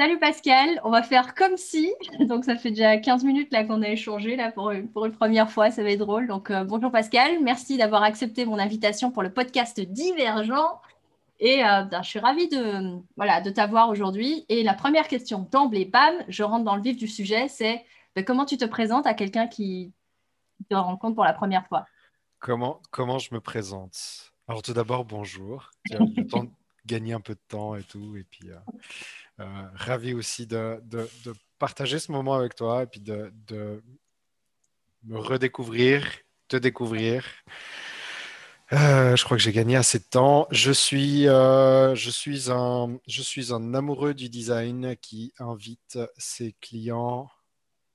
Salut Pascal, on va faire comme si, donc ça fait déjà 15 minutes là qu'on a échangé là pour, pour une première fois, ça va être drôle. Donc euh, bonjour Pascal, merci d'avoir accepté mon invitation pour le podcast Divergent. Et euh, ben, je suis ravie de, voilà, de t'avoir aujourd'hui. Et la première question, d'emblée, bam, je rentre dans le vif du sujet, c'est ben, comment tu te présentes à quelqu'un qui te rencontre pour la première fois? Comment, comment je me présente? Alors tout d'abord, bonjour. Le temps de gagner un peu de temps et tout. Et puis, euh, ravi aussi de, de, partager ce moment avec toi et puis de, de me redécouvrir, te découvrir. Euh, je crois que j'ai gagné assez de temps. Je suis, je, suis un, je suis un amoureux du design qui invite ses clients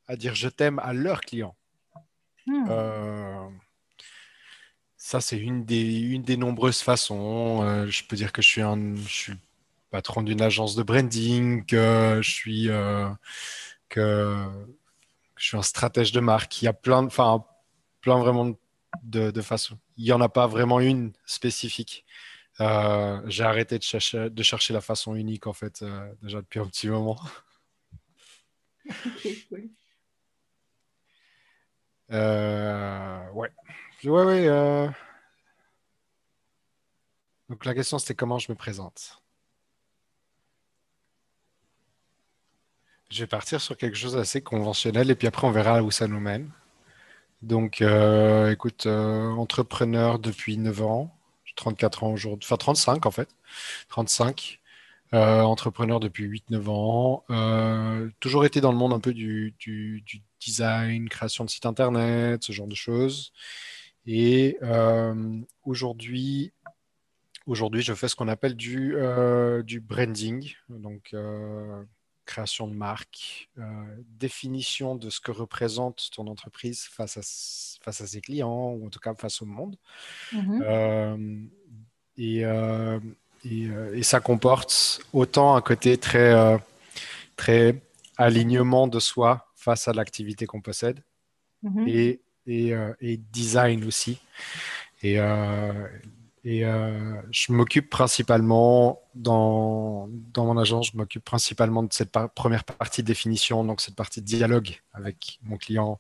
à dire je t'aime à leurs clients. Hmm. Ça, c'est une des, une des nombreuses façons. Euh, je peux dire que je suis, un, je suis patron d'une agence de branding, que je suis, euh, que, je suis un stratège de marque. Il y a plein, enfin, plein vraiment de, de façons. Il n'y en a pas vraiment une spécifique. Euh, j'ai arrêté de chercher, de chercher la façon unique, en fait, déjà depuis un petit moment. ouais. Ouais, ouais. Euh. Donc la question, c'était comment je me présente? Je vais partir sur quelque chose d'assez conventionnel et puis après, on verra où ça nous mène. Donc, euh, écoute, euh, entrepreneur depuis 9 ans, 34 ans aujourd'hui, enfin 35 en fait, 35. entrepreneur depuis 8-9 ans, toujours été dans le monde un peu du, design, création de site internet, ce genre de choses. Et euh, aujourd'hui, aujourd'hui, je fais ce qu'on appelle du, euh, du branding, donc euh, création de marque, définition de ce que représente ton entreprise face à, face à ses clients ou en tout cas face au monde. Mm-hmm. et, et, et, ça comporte autant un côté très, très alignement de soi face à l'activité qu'on possède mm-hmm. et euh, et, design aussi. Et, euh, et euh, je m'occupe principalement dans, dans mon agence, je m'occupe principalement de cette première partie de définition, donc cette partie de dialogue avec mon client,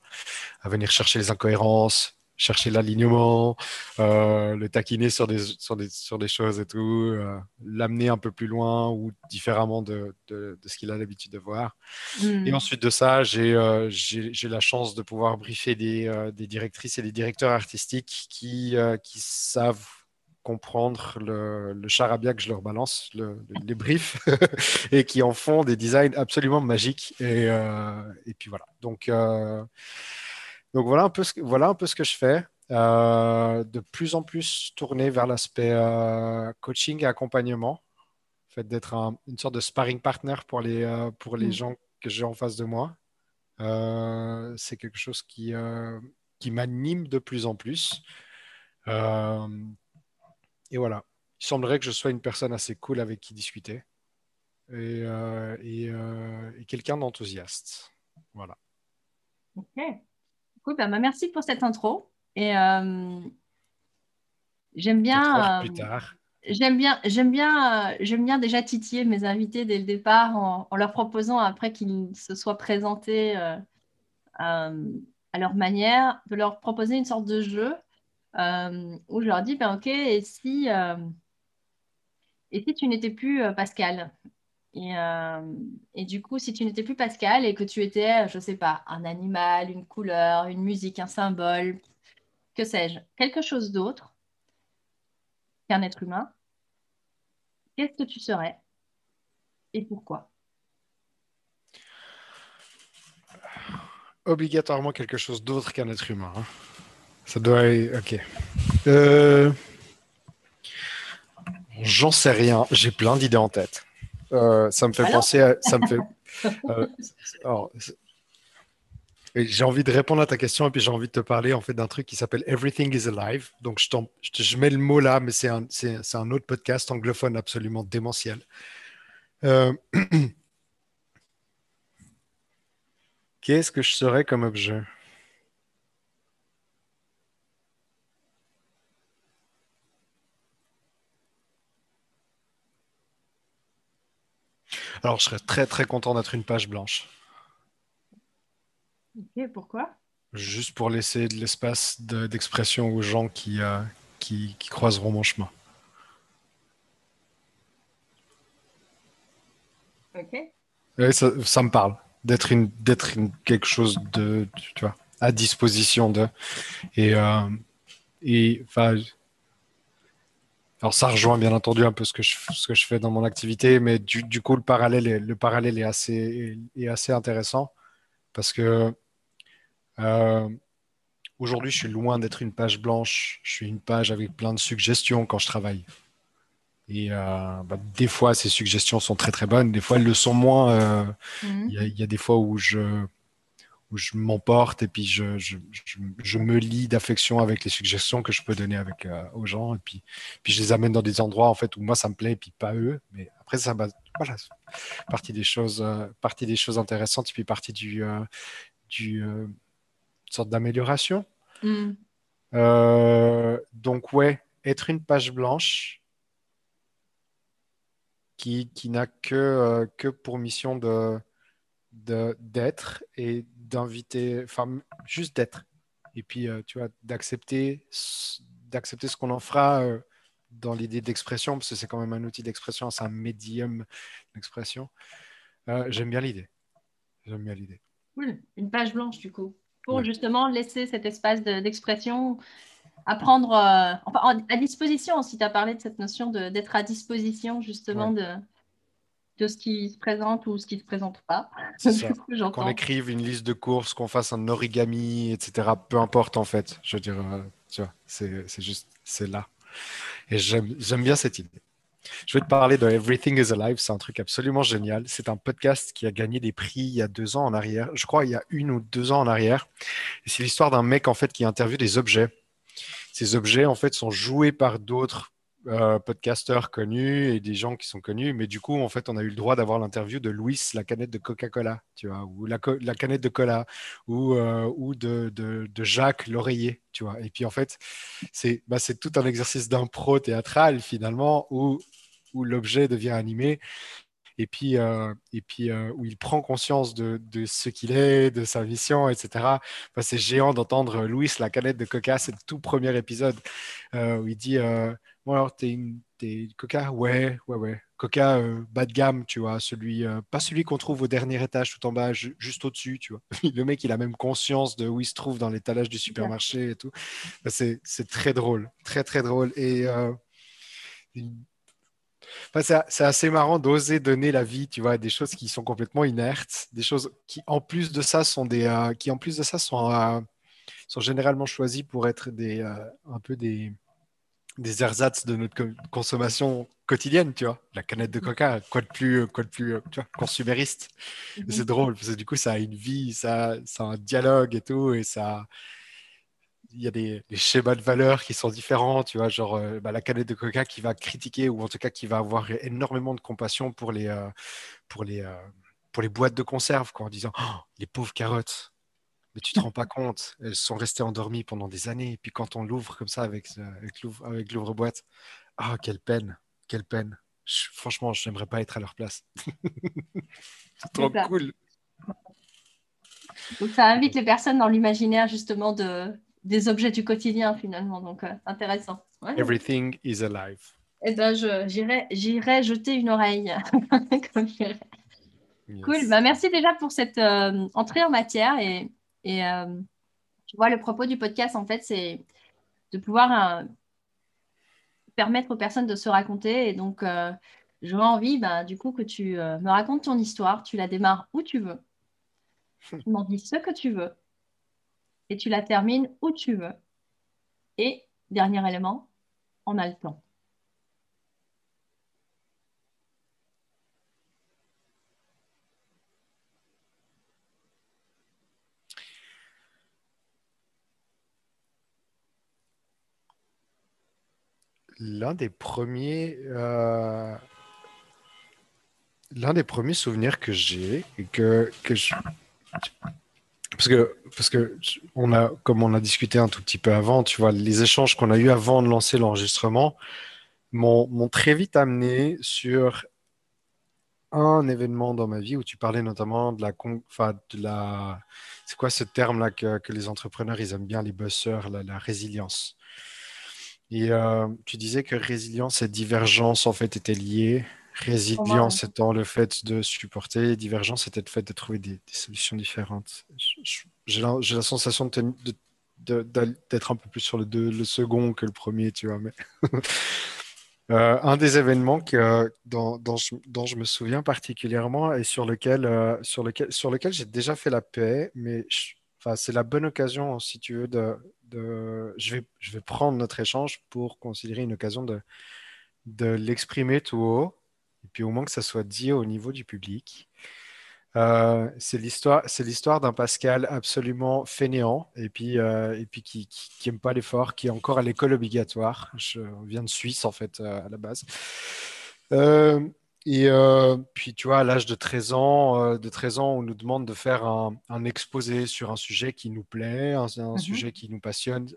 à venir chercher les incohérences, chercher l'alignement, euh, le taquiner sur des, sur des, sur des choses et tout, euh, l'amener un peu plus loin ou différemment de, de, ce qu'il a l'habitude de voir. Et hmm. ensuite de ça, euh, j'ai la chance de pouvoir briefer des, des, directrices et des directeurs artistiques qui, qui savent comprendre le, le, charabia que je leur balance, le, les briefs, et qui en font des designs absolument magiques. Et, et puis voilà. Donc, donc voilà un peu ce, voilà un peu ce que je fais. Euh, de plus en plus tourné vers l'aspect euh, coaching et accompagnement. Le fait d'être une sorte de sparring partner pour les, euh, pour les mm. gens que j'ai en face de moi. c'est quelque chose qui, qui m'anime de plus en plus. Et voilà. Il semblerait que je sois une personne assez cool avec qui discuter et, et, et quelqu'un d'enthousiaste. Voilà. Ok. Bah, bah, merci pour cette intro. Et euh, j'aime bien. plus tard. J'aime bien, j'aime bien, euh, j'aime bien déjà titiller mes invités dès le départ en, leur proposant après qu'ils se soient présentés euh, à leur manière, de leur proposer une sorte de jeu où je leur dis, ben ok, et si, si tu n'étais plus Pascal? Euh, et, du coup, si tu n'étais plus Pascal et que tu étais, je ne sais pas, un animal, une couleur, une musique, un symbole, que sais-je, quelque chose d'autre qu'un être humain, qu'est-ce que tu serais et pourquoi? Obligatoirement quelque chose d'autre qu'un être humain. Hein. Ça doit être... Ok. Euh, j'en sais rien. J'ai plein d'idées en tête. Euh, ça me fait penser à. Ça me fait, euh, j'ai envie de répondre à ta question et puis j'ai envie de te parler en fait d'un truc qui s'appelle Everything is Alive. Donc je, je, je, mets le mot là, mais c'est un, un, autre podcast anglophone absolument démentiel. Euh, qu'est-ce que je serais comme objet? Alors, je serais très très content d'être une page blanche. Ok, pourquoi? Juste pour laisser de l'espace d'expression aux gens qui, euh, qui, qui croiseront mon chemin. Ok. ça, ça, me parle d'être une, d'être une, quelque chose de, tu vois, à disposition de. Et, euh, et enfin, alors ça rejoint bien entendu un peu ce que je, ce que je fais dans mon activité, mais du, du coup le parallèle est, le parallèle est assez, est assez intéressant parce que euh, aujourd'hui je suis loin d'être une page blanche, je suis une page avec plein de suggestions quand je travaille. Et euh, bah, des fois, ces suggestions sont très très bonnes, des fois elles le sont moins. Euh, mmh. Il y, y, a des fois où je, où je m'emporte et puis je, je, je, je me lie d'affection avec les suggestions que je peux donner avec, euh, aux gens. Et puis, puis je les amène dans des endroits en fait où moi ça me plaît et puis pas eux. Mais après, ça bah, voilà, partie des choses, euh, partie des choses intéressantes et puis partie du, euh, du euh, sorte d'amélioration. Mm. donc ouais, être une page blanche qui, qui n'a que, que pour mission de d'être et d'inviter, enfin, juste d'être. Et puis, euh, tu vois, d'accepter, d'accepter ce qu'on en fera euh, dans l'idée d'expression, parce que c'est quand même un outil d'expression, c'est un médium d'expression. Euh, j'aime bien l'idée. J'aime bien l'idée. Cool. Une page blanche, du coup, pour ouais. justement laisser cet espace d'expression à prendre enfin, à disposition. Si tu as parlé de cette notion d'être à disposition, justement, ouais. de de ce qui se présente ou ce qui ne se présente pas. qu'on écrive une liste de courses, qu'on fasse un origami, etc. Peu importe en fait. Je veux dire, euh, tu vois, c'est juste, c'est là. Et j'aime bien cette idée. Je vais te parler de Everything is Alive. C'est un truc absolument génial. C'est un podcast qui a gagné des prix il y a deux ans en arrière. Je crois il y a une ou deux ans en arrière. Et c'est l'histoire d'un mec en fait qui interviewe des objets. Ces objets en fait sont joués par d'autres euh, podcasteurs connus et des gens qui sont connus. Mais du coup, en fait, on a eu le droit d'avoir l'interview de Louis, la canette de Coca-Cola, tu vois, ou la, canette de cola, ou, euh, ou de, de, de, Jacques l'oreiller, tu vois. Et puis, en fait, c'est bah, tout un exercice d'impro théâtral, finalement, où, où l'objet devient animé et puis, euh, et puis euh, où il prend conscience de, de ce qu'il est, de sa mission, etc. C'est géant d'entendre Louis, la canette de Coca, c'est le tout premier épisode où il dit Bon, alors, t'es une, es Coca? Ouais, ouais, ouais. Coca bas de gamme, tu vois, celui, pas celui qu'on trouve au dernier étage tout en bas, ju juste au-dessus, tu vois. le mec, il a même conscience de où il se trouve dans l'étalage du supermarché et tout. C'est très drôle, très, très drôle. Et une Enfin, c'est assez marrant d'oser donner la vie, tu vois, à des choses qui sont complètement inertes, des choses qui, en plus de ça, sont des, euh, qui en plus de ça sont, euh, sont généralement choisies pour être des, euh, un peu des, des ersatz de notre consommation quotidienne, tu vois. La canette de coca, quoi de plus, quoi de plus, tu vois, consumériste. Mm -hmm. C'est drôle parce que du coup, ça a une vie, ça, ça a un dialogue et tout, et ça, il y a des, des, schémas de valeurs qui sont différents, tu vois, genre euh, bah, la canette de coca qui va critiquer ou en tout cas qui va avoir énormément de compassion pour les, euh, pour les, euh, pour les boîtes de conserve, quoi, en disant oh, les pauvres carottes, mais tu te rends pas compte, elles sont restées endormies pendant des années, et puis quand on l'ouvre comme ça avec, avec l'ouvre-boîte, ah, oh, quelle peine, quelle peine. Je, franchement, je n'aimerais pas être à leur place. C'est trop cool. Donc ça invite les personnes dans l'imaginaire justement de, des objets du quotidien finalement. Donc, euh, intéressant. Ouais. Everything is alive. Eh bien, j'irai jeter une oreille. yes. Cool. Bah, merci déjà pour cette euh, entrée en matière. Et, et euh, tu vois, le propos du podcast, en fait, c'est de pouvoir euh, permettre aux personnes de se raconter. Et donc, euh, j'aurais envie, bah, du coup, que tu euh, me racontes ton histoire. Tu la démarres où tu veux. tu m'en dis ce que tu veux et tu la termines où tu veux. Et dernier élément, on a le temps. L'un des premiers, euh, l'un des premiers souvenirs que j'ai et que, je, parce que, parce que comme on a discuté un tout petit peu avant, tu vois, les échanges qu'on a eu avant de lancer l'enregistrement m'ont très vite amené sur un événement dans ma vie où tu parlais notamment de la, de la, c'est quoi ce terme-là que, que, les entrepreneurs ils aiment bien, les bosseurs, la, résilience. Et euh, tu disais que résilience et divergence en fait étaient liées. Résilience étant le fait de supporter, divergence était le fait de trouver des, solutions différentes. J'ai la, la, sensation de, d'être un peu plus sur le, le second que le premier, tu vois. Mais Euh, un des événements que, dont, dont, je, me souviens particulièrement et sur lequel, euh, sur lequel, sur lequel j'ai déjà fait la paix, mais c'est la bonne occasion, si tu veux, de, je, vais, prendre notre échange pour considérer une occasion de, l'exprimer tout haut, et puis au moins que ça soit dit au niveau du public. Euh, c'est l'histoire, d'un Pascal absolument fainéant et puis, euh, et puis qui, qui, pas l'effort, qui est encore à l'école obligatoire. Je viens de Suisse en fait euh, à la base. Et puis tu vois, à l'âge de 13 ans, de 13 ans, on nous demande de faire un, un exposé sur un sujet qui nous plaît, un, mhm. sujet qui nous passionne.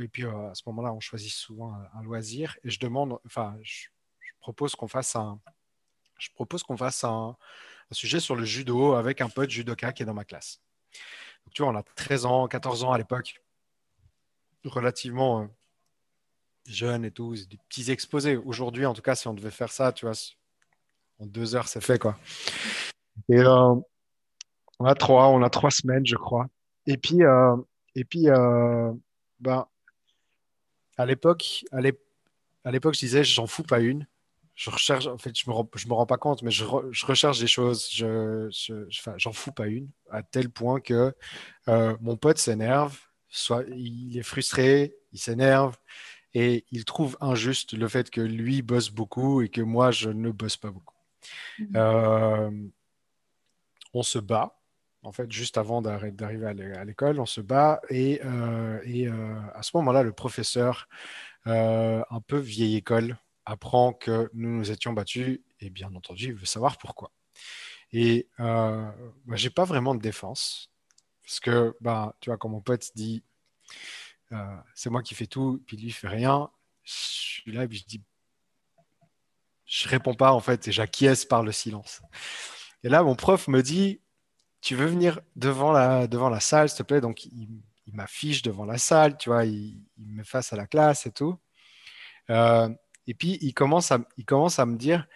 et puis à ce moment-là, on choisit souvent un, loisir. Et je demande, enfin, je propose qu'on fasse un, je propose qu'on fasse un sujet sur le judo avec un pote judoka qui est dans ma classe. Donc, tu vois, on a 13 ans, 14 ans à l'époque, relativement euh, jeune et tout, des petits exposés. Aujourd'hui, en tout cas, si on devait faire ça, tu vois, deux heures, c'est fait, quoi. Et euh, on a trois, on a trois semaines, je crois. Et puis, euh, et puis, ben, à l'époque, à l'époque, je disais, j'en fous pas une je recherche, en fait, je me, rends pas compte, mais je, recherche des choses. Je, j'en fous pas une, à tel point que euh, mon pote s'énerve, soit il est frustré, il s'énerve et il trouve injuste le fait que lui bosse beaucoup et que moi je ne bosse pas beaucoup. Mmh. Euh, on se bat. En fait, juste avant d'arriver à l'école, on se bat et, euh, et à ce moment-là, le professeur, un peu vieille école, apprend que nous nous étions battus, et bien entendu, il veut savoir pourquoi. Et euh, moi, j'ai pas vraiment de défense, parce que, bah, tu vois, quand mon pote dit, euh, c'est moi qui fais tout, puis lui fait rien, je suis là, et puis je dis, je réponds pas en fait, et j'acquiesce par le silence. Et là, mon prof me dit, tu veux venir devant la, devant la salle, s'il te plaît? Donc, il, m'affiche devant la salle, tu vois, il, me face à la classe et tout. Euh, et puis, il commence à, il commence à me dire,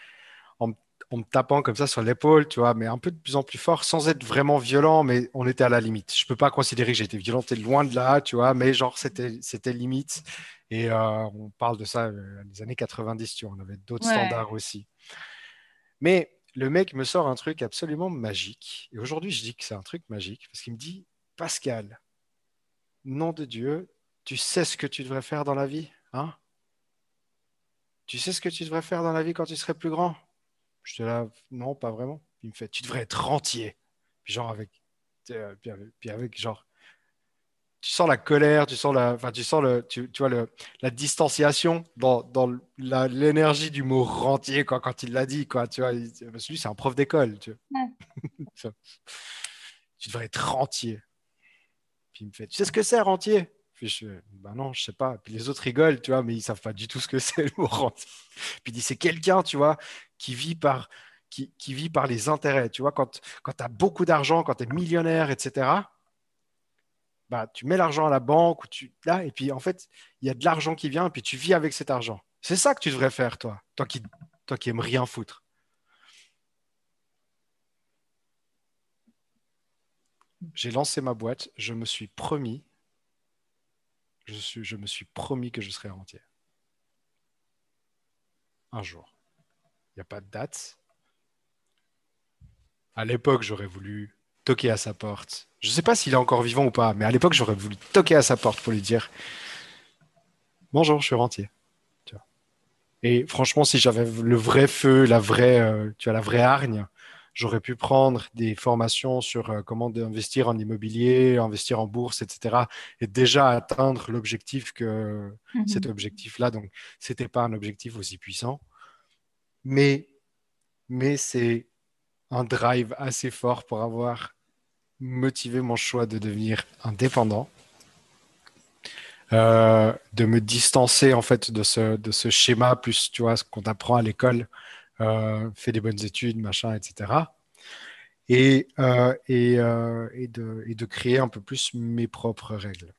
en, me tapant comme ça sur l'épaule, tu vois, mais un peu de plus en plus fort, sans être vraiment violent, mais on était à la limite. Je ne peux pas considérer que j'ai été violenté loin de là, tu vois, mais genre, c'était, c'était limite. Et euh, on parle de ça euh, les années 90, tu vois, on avait d'autres standards aussi. Mais le mec me sort un truc absolument magique. Et aujourd'hui, je dis que c'est un truc magique parce qu'il me dit Pascal, nom de Dieu, tu sais ce que tu devrais faire dans la vie hein? Tu sais ce que tu devrais faire dans la vie quand tu serais plus grand? Je te là, non, pas vraiment. Il me fait, tu devrais être rentier. Puis genre avec, euh, puis avec, genre, tu sens la colère, tu sens la, enfin, tu sens le, tu, vois le, la distanciation dans, dans l'énergie du mot rentier quoi, quand il l'a dit quoi, tu vois. Parce que lui c'est un prof d'école, tu tu devrais être rentier. Puis il me fait, tu sais ce que c'est rentier? Puis je, ben non, je sais pas. Puis les autres rigolent, tu vois, mais ils savent pas du tout ce que c'est le mot rentier. Puis il dit, c'est quelqu'un, tu vois, qui vit par, qui, qui vit par les intérêts. Tu vois, quand, quand tu as beaucoup d'argent, quand tu es millionnaire, etc., bah, tu mets l'argent à la banque, ou tu, là, et puis en fait, il y a de l'argent qui vient, et puis tu vis avec cet argent. C'est ça que tu devrais faire, toi, toi qui, toi qui rien foutre. J'ai lancé ma boîte, je me suis promis je, je me suis promis que je serais entier. Un jour. Il n'y a pas de date. À l'époque, j'aurais voulu toquer à sa porte. Je ne sais pas s'il est encore vivant ou pas, mais à l'époque, j'aurais voulu toquer à sa porte pour lui dire Bonjour, je suis rentier. Et franchement, si j'avais le vrai feu, la vraie, euh, tu as la vraie hargne, J'aurais pu prendre des formations sur euh, comment investir en immobilier, investir en bourse, etc. Et déjà atteindre l'objectif que mhm. cet objectif-là. Donc, c'était pas un objectif aussi puissant, mais mais c'est un drive assez fort pour avoir motivé mon choix de devenir indépendant. Euh, de me distancer en fait de ce, de ce schéma plus tu vois ce qu'on apprend à l'école fait des bonnes études, machin, etc. Et, et, et, de, et, de, créer un peu plus mes propres règles.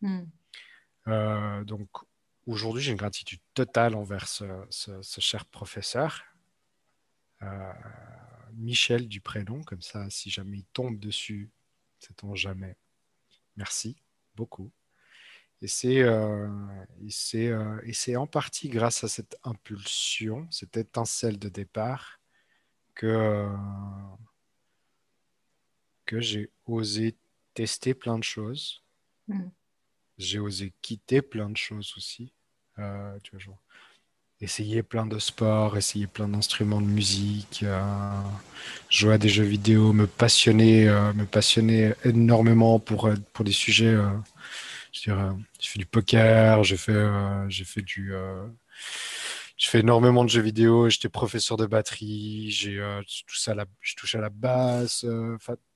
Hmm. donc aujourd'hui, j'ai une gratitude totale envers ce, cher professeur. Michel du prénom, comme ça, si jamais il tombe dessus, c'est jamais. Merci beaucoup. Et c'est euh, euh en partie grâce à cette impulsion, cette étincelle de départ, que, euh, que j'ai osé tester plein de choses. Mm. J'ai osé quitter plein de choses aussi. Euh, tu vois, essayer plein de sports, essayer plein d'instruments de musique, euh, jouer à des jeux vidéo, me passionner, euh, me passionner énormément pour, euh, pour des sujets. je veux j'ai fait du poker, j'ai fait, j'ai fait du. je fais énormément de jeux vidéo, j'étais professeur de batterie, j'ai à la, je touche à la basse.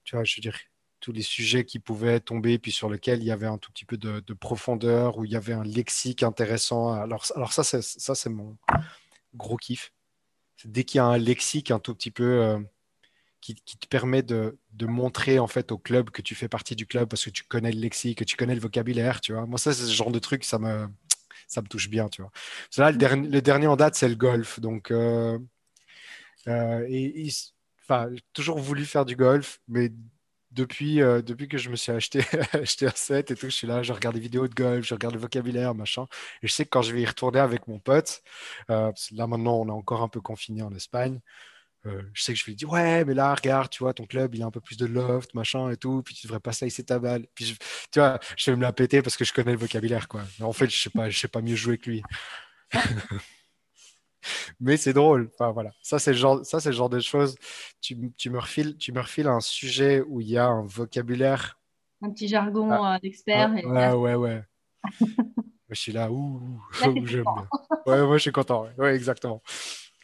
Tu vois, je veux tous les sujets qui pouvaient tomber, puis sur lesquels il y avait un tout petit peu de, profondeur, où il y avait un lexique intéressant. Alors, alors ça, c'est, ça, c'est mon gros kiff. dès qu'il y a un lexique un tout petit peu euh, qui, te permet de, montrer en fait au club que tu fais partie du club parce que tu connais le lexique, que tu connais le vocabulaire, tu vois. Moi, ça, c'est ce genre de truc, ça me, ça me touche bien, tu vois. Là, le, dernier, le dernier en date, c'est le golf. Donc, euh, euh, et, enfin, j'ai toujours voulu faire du golf, mais depuis, euh, depuis que je me suis acheté, un set et tout, je suis là, je regarde des vidéos de golf, je regarde le vocabulaire, machin. Et je sais que quand je vais y retourner avec mon pote, euh, là maintenant on est encore un peu confiné en Espagne, euh, je sais que je vais lui dire Ouais, mais là, regarde, tu vois, ton club, il a un peu plus de loft, machin et tout, puis tu devrais pas laisser ta balle. Puis tu vois, je vais me la péter parce que je connais le vocabulaire, quoi. En fait, je sais pas, je sais pas mieux jouer que lui. mais c'est drôle. Enfin, voilà. Ça, c'est le genre, ça, c'est le genre de choses. Tu, tu, me refiles, tu me refiles un sujet où il y a un vocabulaire. Un petit jargon ah, euh, d'expert. Ah, ouais, ouais, ouais. je suis là, ouh, j'aime Ouais, moi, je suis content. Ouais, exactement.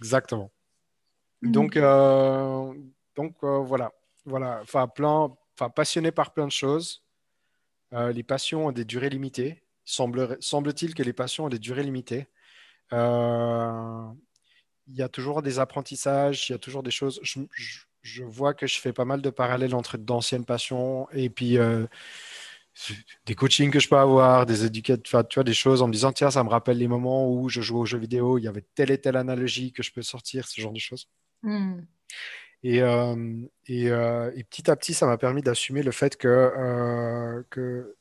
Exactement. Mm. Donc, euh, donc euh, voilà. Voilà. Enfin, plein, enfin, passionné par plein de choses. les passions ont des durées limitées. Semble, semble-t-il que les passions ont des durées limitées. Euh, il y a toujours des apprentissages, il y a toujours des choses. Je, vois que je fais pas mal de parallèles entre d'anciennes passions et puis euh, des coachings que je peux avoir, des éducateurs, tu vois, des choses en me disant tiens, ça me rappelle les moments où je jouais aux jeux vidéo, il y avait telle et telle analogie que je peux sortir, ce genre de choses. Hmm. Et, euh, et, et, petit à petit, ça m'a permis d'assumer le fait que, que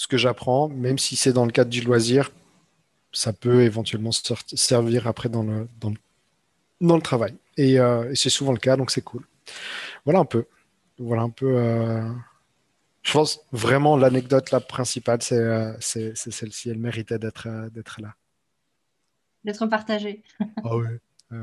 ce que j'apprends, même si c'est dans le cadre du loisir, ça peut éventuellement servir après dans le, dans dans le travail. Euh, et, c'est souvent le cas, donc c'est cool. Voilà un peu. Voilà un peu. Euh, je pense vraiment l'anecdote la principale, c'est euh, celle-ci. Elle méritait d'être d'être là. D'être partagée. ah oui. Ah,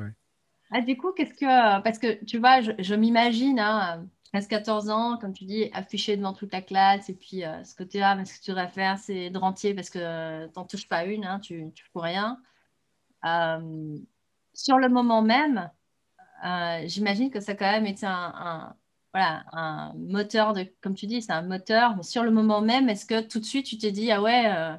du coup, qu'est-ce que. Parce que tu vois, je, m'imagine, hein, 13-14 ans, comme tu dis, affiché devant toute la classe. Et puis, euh, ce que tu as, ce que tu devrais faire, c'est de rentier parce que euh, tu n'en touches pas une, hein, tu ne fous rien. Euh, sur le moment même, j'imagine que ça a quand même été un, voilà, un moteur, de, comme tu dis, c'est un moteur. Mais sur le moment même, est-ce que tout de suite, tu t'es dit, ah ouais,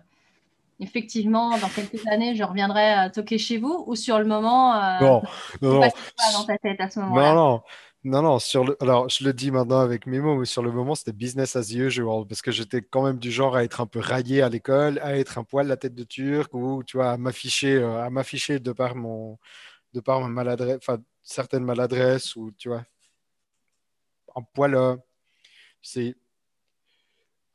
effectivement, dans quelques années, je reviendrai toquer chez vous Ou sur le moment, non, non, non. dans ta tête à ce moment-là Non, non. Non, non, sur le... alors je le dis maintenant avec mes mots, mais sur le moment, c'était business as usual, parce que j'étais quand même du genre à être un peu raillé à l'école, à être un poil la tête de turc, ou tu vois, à m'afficher, euh, à m'afficher de par mon, de par ma maladresse, enfin, certaines maladresses, ou tu vois, un poil, euh, c'est,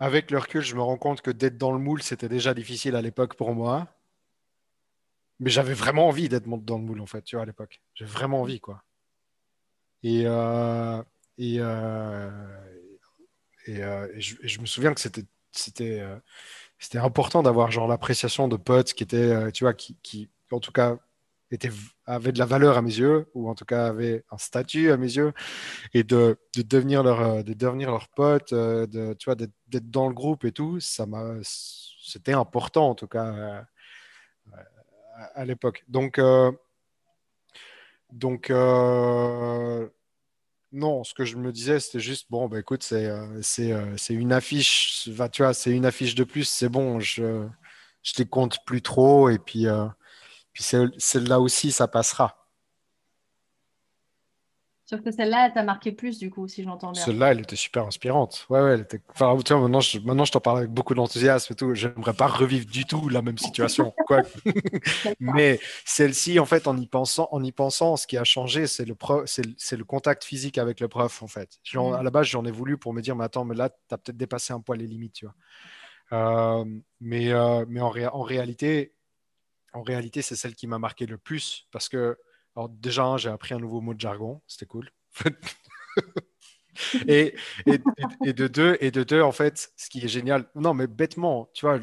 avec le recul, je me rends compte que d'être dans le moule, c'était déjà difficile à l'époque pour moi. Mais j'avais vraiment envie d'être dans le moule, en fait, tu vois, à l'époque. J'ai vraiment envie, quoi. Et, euh, et, euh, euh, et, je, me souviens que c'était c'était important d'avoir l'appréciation de potes qui étaient tu vois qui en tout cas était, avaient de la valeur à mes yeux, ou en tout cas avaient un statut à mes yeux, et de, de devenir leur, de devenir leur pote, de, tu vois, d'être dans le groupe et tout, ça m'a, c'était important en tout cas à, l'époque. Donc, donc, euh, non, ce que je me disais, c'était juste, bon, bah, écoute, c'est euh, euh, c'est une affiche, tu vois, c'est une affiche de plus, c'est bon, je, je les compte plus trop, et puis, Puis celle-là aussi, ça passera. Sauf que celle-là, elle t'a marqué plus, du coup, si j'entends bien. Celle-là, elle était super inspirante. Ouais, ouais, elle était... enfin, tu vois, maintenant, je, maintenant, je t'en parle avec beaucoup d'enthousiasme et tout. J'aimerais pas revivre du tout la même situation. quoi. Mais celle-ci, en fait, en y pensant, en y pensant, ce qui a changé, c'est le, c'est le contact physique avec le prof, en fait. Mm. À la base, j'en ai voulu pour me dire, mais attends, mais là, tu as peut-être dépassé un poil les limites, tu vois. Euh, mais euh, mais en, en réalité, en réalité, c'est celle qui m'a marqué le plus parce que alors déjà, j'ai appris un nouveau mot de jargon, c'était cool. et, de deux, et de deux, en fait, ce qui est génial, non, mais bêtement, tu vois,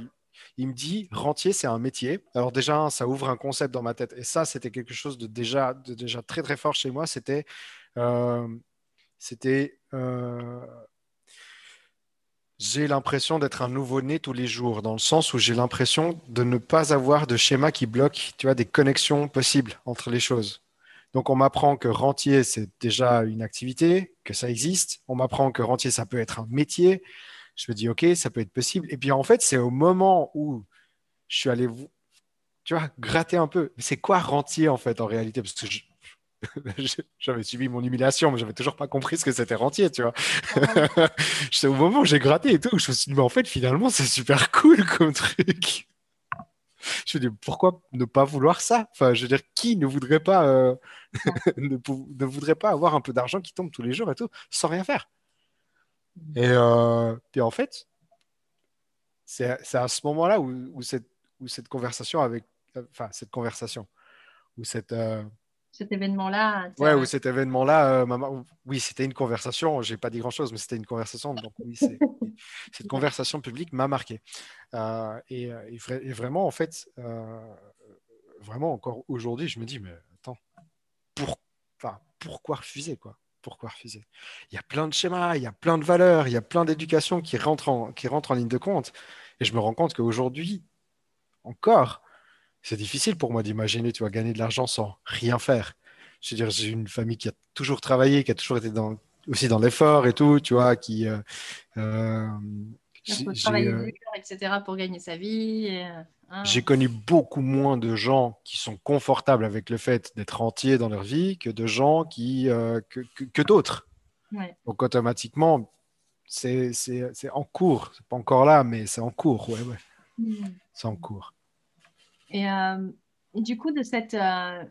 il me dit rentier, c'est un métier. Alors déjà, ça ouvre un concept dans ma tête. Et ça, c'était quelque chose de déjà, de déjà très très fort chez moi. C'était, euh, c'était, euh, j'ai l'impression d'être un nouveau-né tous les jours, dans le sens où j'ai l'impression de ne pas avoir de schéma qui bloque, tu vois, des connexions possibles entre les choses. Donc, on m'apprend que rentier, c'est déjà une activité, que ça existe. On m'apprend que rentier, ça peut être un métier. Je me dis, OK, ça peut être possible. Et puis, en fait, c'est au moment où je suis allé, tu vois, gratter un peu. C'est quoi rentier, en fait, en réalité? Parce que je, j'avais suivi mon humiliation, mais j'avais toujours pas compris ce que c'était rentier, tu vois. c'est au moment où j'ai gratté et tout, je me suis dit, mais en fait, finalement, c'est super cool comme truc. Je me dis, pourquoi ne pas vouloir ça? Enfin, je veux dire, qui ne voudrait pas, euh, ne, voudrait pas avoir un peu d'argent qui tombe tous les jours et tout, sans rien faire? Mm. Et euh, puis en fait, c'est à ce moment-là où, où, cette, où cette conversation avec, enfin, cette conversation, où cette, euh, cet événement-là. Ouais, ou cet événement-là, euh, oui, c'était une conversation. J'ai pas dit grand-chose, mais c'était une conversation. Donc oui, cette conversation publique m'a marqué. Euh, et, euh, et, vraiment, en fait, vraiment encore aujourd'hui, je me dis, mais attends, pour, pourquoi refuser quoi? Pourquoi refuser? Il y a plein de schémas, il y a plein de valeurs, il y a plein d'éducation qui rentrent en, qui rentrent en ligne de compte. Et je me rends compte qu'aujourd'hui, encore, c'est difficile pour moi d'imaginer, tu vas gagner de l'argent sans rien faire. Je veux dire, j'ai une famille qui a toujours travaillé, qui a toujours été dans, aussi dans l'effort et tout, tu vois, qui. Euh, euh travailler euh, dur, etc. pour gagner sa vie. Hein. J'ai connu beaucoup moins de gens qui sont confortables avec le fait d'être entiers dans leur vie que de gens qui euh, que, que, d'autres. Donc automatiquement, c'est en cours. C'est pas encore là, mais c'est en cours. Ouais, ouais. Hmm. C'est en cours. Euh, et, du coup, de cette, euh,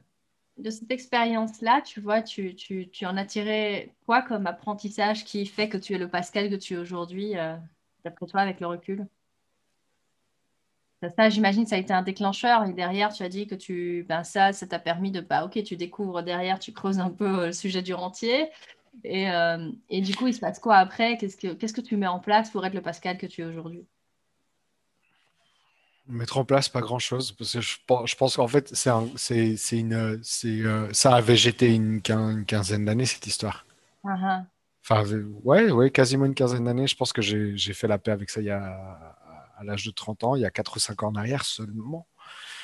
cette expérience-là, tu vois, tu, tu, tu, en as tiré quoi comme apprentissage qui fait que tu es le Pascal que tu es aujourd'hui, euh, d'après toi, avec le recul? Ça, j'imagine, ça a été un déclencheur. Et derrière, tu as dit que tu, ben ça, ça t'a permis de, bah, ok, tu découvres derrière, tu creuses un peu le sujet du rentier. Et, et du coup, il se passe quoi après? Qu'est-ce que Qu'est-ce que tu mets en place pour être le Pascal que tu es aujourd'hui? Mettre en place pas grand chose parce que je, je pense qu'en fait c'est c'est une c'est euh, ça a végété une, quinzaine d'années cette histoire. Uh-huh. Enfin ouais ouais quasiment une quinzaine d'années. Je pense que j'ai fait la paix avec ça il y a à l'âge de 30 ans, il y a 4 ou 5 ans en arrière seulement.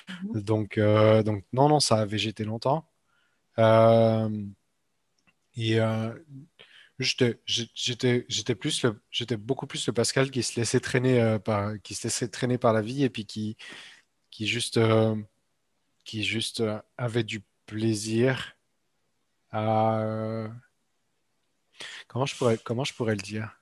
Uh-huh. Donc euh, donc non non ça a végété longtemps. Euh, et J'étais beaucoup plus le Pascal qui se laissait traîner euh, par qui se laissait traîner par la vie et puis qui juste euh, euh, avait du plaisir à comment je pourrais le dire?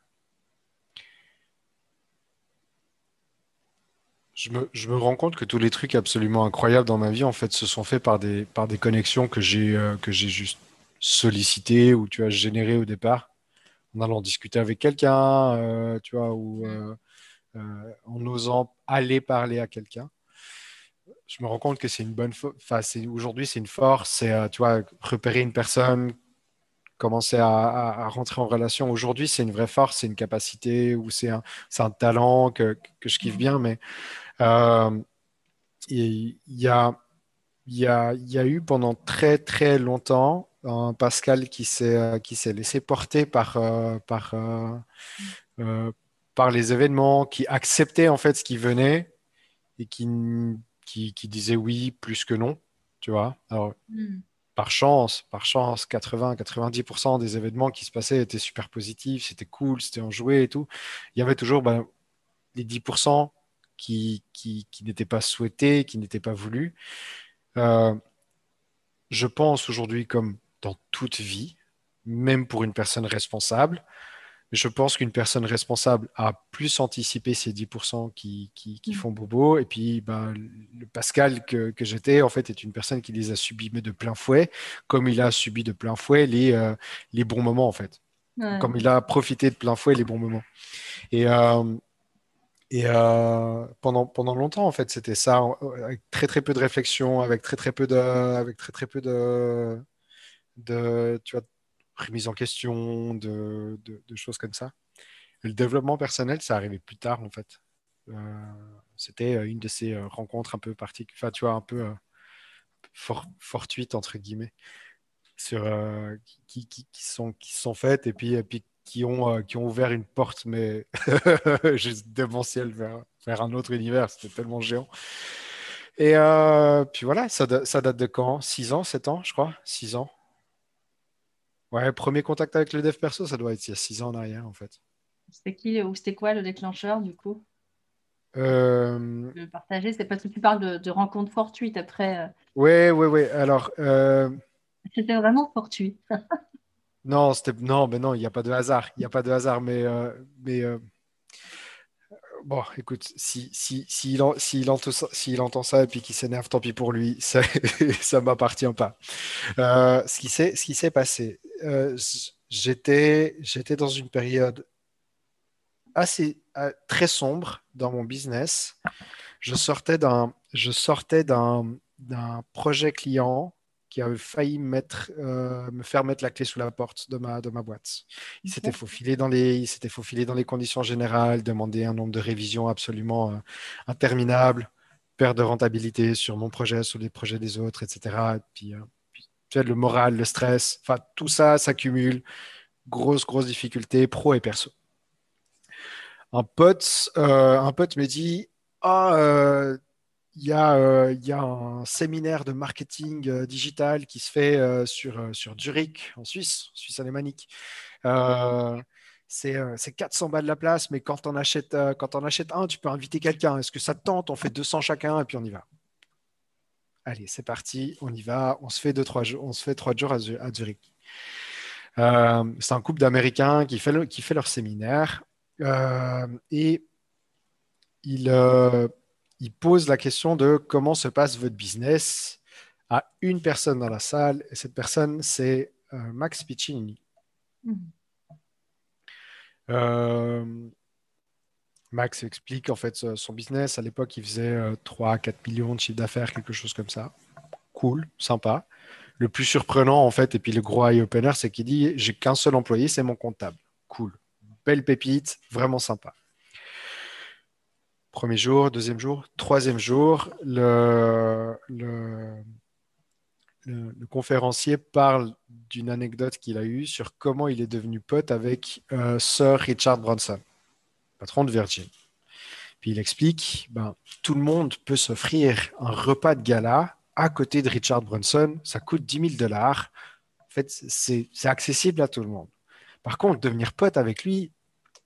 Je me, rends compte que tous les trucs absolument incroyables dans ma vie en fait se sont faits par des connexions que j'ai juste sollicité ou tu as généré au départ en allant discuter avec quelqu'un, euh, tu vois, ou euh, euh, en osant aller parler à quelqu'un. Je me rends compte que c'est une bonne, enfin, aujourd'hui c'est une force, c'est, tu vois, repérer une personne, commencer à, rentrer en relation. Aujourd'hui, c'est une vraie force, c'est une capacité ou c'est un, un, talent que, que, je kiffe bien, mais il y, a, y, a, y a eu pendant très très longtemps un Pascal qui s'est euh, qui s'est laissé porter par euh, par euh, par les événements, qui acceptait en fait ce qui venait et qui qui, qui disait oui plus que non, tu vois. Alors, hmm. par chance, par chance, 80-90% des événements qui se passaient étaient super positifs, c'était cool, c'était enjoué et tout. Il y avait toujours ben, les 10% qui, qui, qui n'étaient pas souhaités, qui n'étaient pas voulus. Euh, je pense aujourd'hui, comme dans toute vie, même pour une personne responsable, je pense qu'une personne responsable a plus anticipé ces 10% qui, qui, qui, mm. font bobo. Et puis, ben, le Pascal que, que j'étais, en fait, est une personne qui les a subis, mais de plein fouet, comme il a subi de plein fouet les, euh, les bons moments, en fait. Comme il a profité de plein fouet les bons moments. Et, euh, et euh, pendant, pendant longtemps, en fait, c'était ça, avec très très peu de réflexion, avec très très peu de, avec très très peu de, de tu vois, remise en question, de, de, choses comme ça. le développement personnel, ça arrivait plus tard, en fait. Euh, c'était une de ces rencontres un peu particulières, tu vois, un peu fortuites, entre guillemets, sur, qui, qui, sont, qui sont faites, et puis, puis qui ont, euh, qui ont ouvert une porte, mais juste démentielle vers, vers un autre univers. C'était tellement géant. Et euh, puis voilà, ça, ça, date de quand? 6 ans, 7 ans, je crois 6 ans. Ouais, premier contact avec le dev perso, ça doit être il y a 6 ans en arrière, en fait. C'était qui ou c'était quoi le déclencheur, du coup? Euh... Le partager, c'est parce que tu parles de, de rencontres fortuites après. Oui, oui, oui. Alors. C'était vraiment fortuit. Non, non, mais non, il n'y a pas de hasard. Il n'y a pas de hasard, mais, euh, mais euh, bon, écoute, si, si, si, il, entend, ça et puis qu'il s'énerve, tant pis pour lui, ça ne m'appartient pas. Euh, ce qui s'est passé, j'étais dans une période assez très sombre dans mon business. Je sortais d'un projet client qui a failli mettre, euh, me faire mettre la clé sous la porte de ma, de ma boîte. Il s'était faufilé, dans les, faufilé dans les conditions générales, demandé un nombre de révisions absolument euh, interminable, perte de rentabilité sur mon projet, sur les projets des autres, etc. Et puis, euh, puis tu sais, le moral, le stress, enfin, tout ça s'accumule. Grosse, grosse difficulté, pro et perso. Un pote, un pote me dit Ah, il y, a, euh, il y, a, un séminaire de marketing euh, digital qui se fait euh, sur, Zurich, en Suisse, Suisse alémanique. c'est 400 balles la place, mais quand on, achète, quand achète un, tu peux inviter quelqu'un. Est-ce que ça te tente? On fait 200 chacun et puis on y va. Allez, c'est parti, on y va. On se fait deux, trois jours, à, Zurich. c'est un couple d'Américains qui qui fait leur séminaire et il il pose la question de comment se passe votre business à une personne dans la salle. Et cette personne, c'est euh, Max Piccinini. Mm-hmm. Euh, Max explique en fait son business. À l'époque, il faisait 3 à 4 millions de chiffre d'affaires, quelque chose comme ça. Cool, sympa. Le plus surprenant, en fait, et puis le gros eye-opener, c'est qu'il dit J'ai qu'un seul employé, c'est mon comptable. Cool. Belle pépite, vraiment sympa. Premier jour, deuxième jour, troisième jour, le, conférencier parle d'une anecdote qu'il a eue sur comment il est devenu pote avec euh, Sir Richard Branson, patron de Virgin. Puis il explique, ben, tout le monde peut s'offrir un repas de gala à côté de Richard Branson, ça coûte 10 000 dollars. En fait, c'est accessible à tout le monde. Par contre, devenir pote avec lui,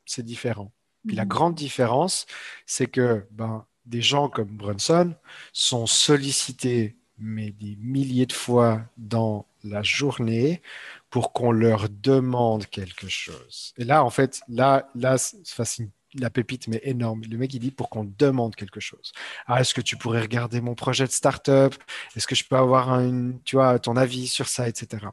c'est différent. Puis la mhm. grande différence, c'est que ben, des gens comme Brunson sont sollicités mais des milliers de fois dans la journée pour qu'on leur demande quelque chose. Et là, en fait, là, là, la pépite, mais énorme. Le mec, il dit pour qu'on demande quelque chose. Ah, est-ce que tu pourrais regarder mon projet de start-up? Est-ce que je peux avoir un, tu vois, ton avis sur ça, etc.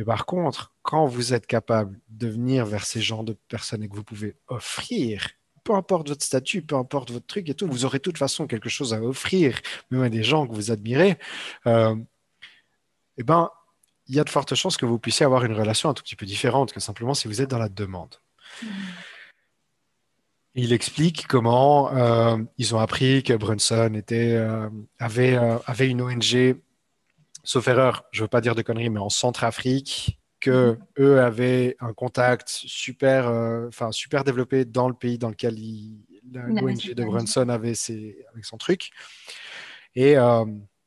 Mais par contre, quand vous êtes capable de venir vers ces genres de personnes et que vous pouvez offrir, peu importe votre statut, peu importe votre truc et tout, vous aurez de toute façon quelque chose à offrir, même à des gens que vous admirez, euh, eh ben, il y a de fortes chances que vous puissiez avoir une relation un tout petit peu différente que simplement si vous êtes dans la demande. Il explique comment euh, ils ont appris que Brunson était, euh, avait, avait une ONG sauf erreur, je ne veux pas dire de conneries, mais en Centrafrique, que mhm. eux avaient un contact super, euh, enfin super développé dans le pays dans lequel l'ONG de Brunson avait ses, avec son truc. Et euh,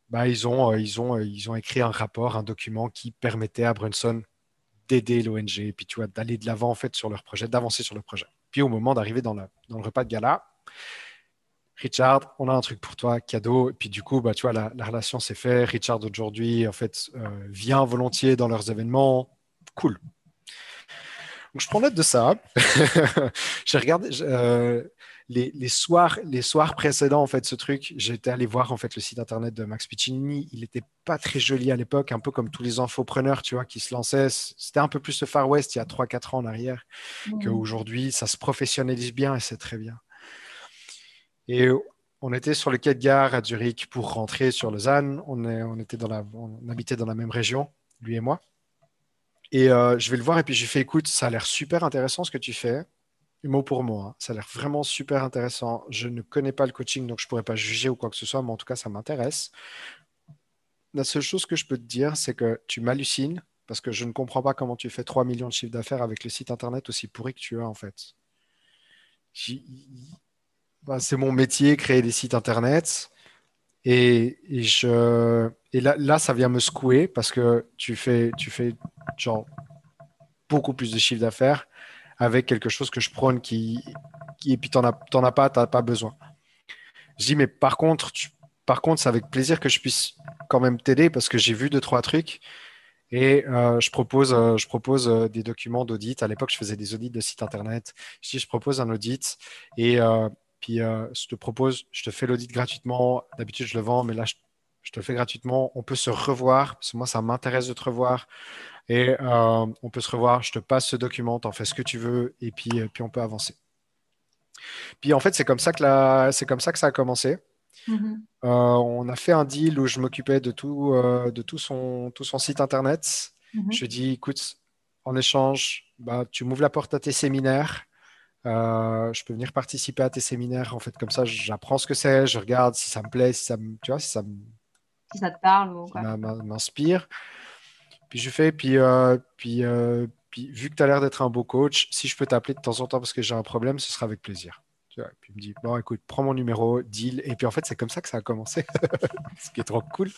bah, ils, ont, euh, ils, ont, ils ont écrit un rapport, un document qui permettait à Brunson d'aider l'ONG, et puis tu vois, d'aller de l'avant en fait sur leur projet, d'avancer sur le projet. Puis au moment d'arriver dans, dans, le repas de gala, Richard, on a un truc pour toi, cadeau. Et puis du coup, bah, tu vois, la, relation s'est faite. Richard aujourd'hui, en fait, euh, vient volontiers dans leurs événements. Cool. Donc, je prends note de ça. J'ai regardé euh, les, soirs, les soirs précédents, en fait, ce truc. J'étais allé voir en fait le site internet de Max Piccinini. Il n'était pas très joli à l'époque, un peu comme tous les infopreneurs, tu vois, qui se lançaient. C'était un peu plus le Far West il y a 3-4 ans en arrière qu'aujourd'hui. Ça se professionnalise bien et c'est très bien. Et on était sur le quai de gare à Zurich pour rentrer sur Lausanne. On, était dans la, on habitait dans la même région, lui et moi. Et euh, je vais le voir et puis je lui fais écoute, ça a l'air super intéressant ce que tu fais. Mot pour mot, hein. ça a l'air vraiment super intéressant. Je ne connais pas le coaching, donc je ne pourrais pas juger ou quoi que ce soit, mais en tout cas, ça m'intéresse. La seule chose que je peux te dire, c'est que tu m'hallucines parce que je ne comprends pas comment tu fais 3 millions de chiffres d'affaires avec le site internet aussi pourri que tu as en fait. Bah, c'est mon métier, créer des sites internet. Et, je, et là, là, ça vient me secouer parce que tu fais, tu fais genre beaucoup plus de chiffre d'affaires avec quelque chose que je prône qui, qui et puis t'en as, as pas, t'as pas besoin. Je dis mais par contre, par contre, c'est avec plaisir que je puisse quand même t'aider parce que j'ai vu deux trois trucs et euh, je propose, euh, je propose euh, des documents d'audit. À l'époque, je faisais des audits de sites internet. Je dis je propose un audit et puis je te propose, je te fais l'audit gratuitement. D'habitude, je le vends, mais là, je, je te le fais gratuitement. On peut se revoir parce que moi, ça m'intéresse de te revoir. Et euh, on peut se revoir, je te passe ce document, tu en fais ce que tu veux, et puis, euh, puis on peut avancer. Puis en fait, c'est comme, ça que c'est comme ça que ça a commencé. Mm-hmm. Euh, on a fait un deal où je m'occupais de, tout, de tout, son, tout son site internet. Mm-hmm. Je lui ai dit, écoute, en échange, bah, tu m'ouvres la porte à tes séminaires. Je peux venir participer à tes séminaires. En fait, comme ça, j'apprends ce que c'est, je regarde si ça me plaît, si ça me, tu vois, si ça, si ça te parle ou m'inspire. Puis je fais, puis, euh, puis, euh, puis vu que tu as l'air d'être un beau coach, si je peux t'appeler de temps en temps parce que j'ai un problème, ce sera avec plaisir. puis il me dit, bon, écoute, prends mon numéro, deal. Et puis en fait, c'est comme ça que ça a commencé, ce qui est trop cool.